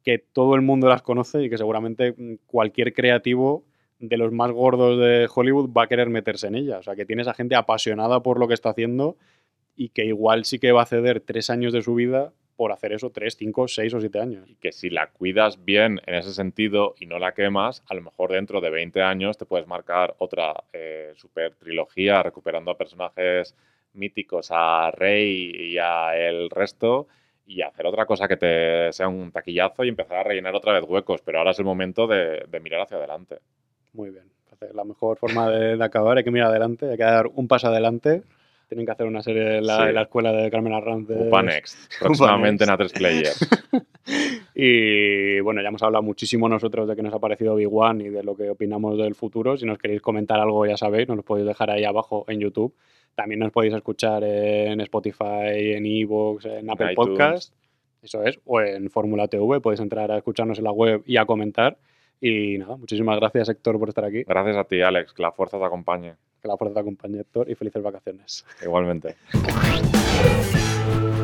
que todo el mundo las conoce y que seguramente cualquier creativo de los más gordos de Hollywood va a querer meterse en ella. O sea, que tienes a gente apasionada por lo que está haciendo y que igual sí que va a ceder tres años de su vida por hacer eso, tres, cinco, seis o siete años. Y que si la cuidas bien en ese sentido y no la quemas, a lo mejor dentro de 20 años te puedes marcar otra eh, super trilogía recuperando a personajes míticos, a Rey y a el resto, y hacer otra cosa que te sea un taquillazo y empezar a rellenar otra vez huecos. Pero ahora es el momento de, de mirar hacia adelante. Muy bien. La mejor forma de, de acabar hay que mirar adelante, hay que dar un paso adelante. Tienen que hacer una serie en la, Sí. en la escuela de Carmen Arranz. de- Upa Next, próximamente en A3 Player. Y bueno, ya hemos hablado muchísimo nosotros de que nos ha parecido Big One y de lo que opinamos del futuro. Si nos queréis comentar algo, ya sabéis, nos lo podéis dejar ahí abajo en YouTube. También nos podéis escuchar en Spotify, en Evox, en Apple iTunes. Podcast. Eso es, o en Fórmula TV. Podéis entrar a escucharnos en la web y a comentar. Y nada, muchísimas gracias, Héctor, por estar aquí. Gracias a ti, Alex, que la fuerza te acompañe. Que la fuerza te acompañe, Héctor, y felices vacaciones. Igualmente.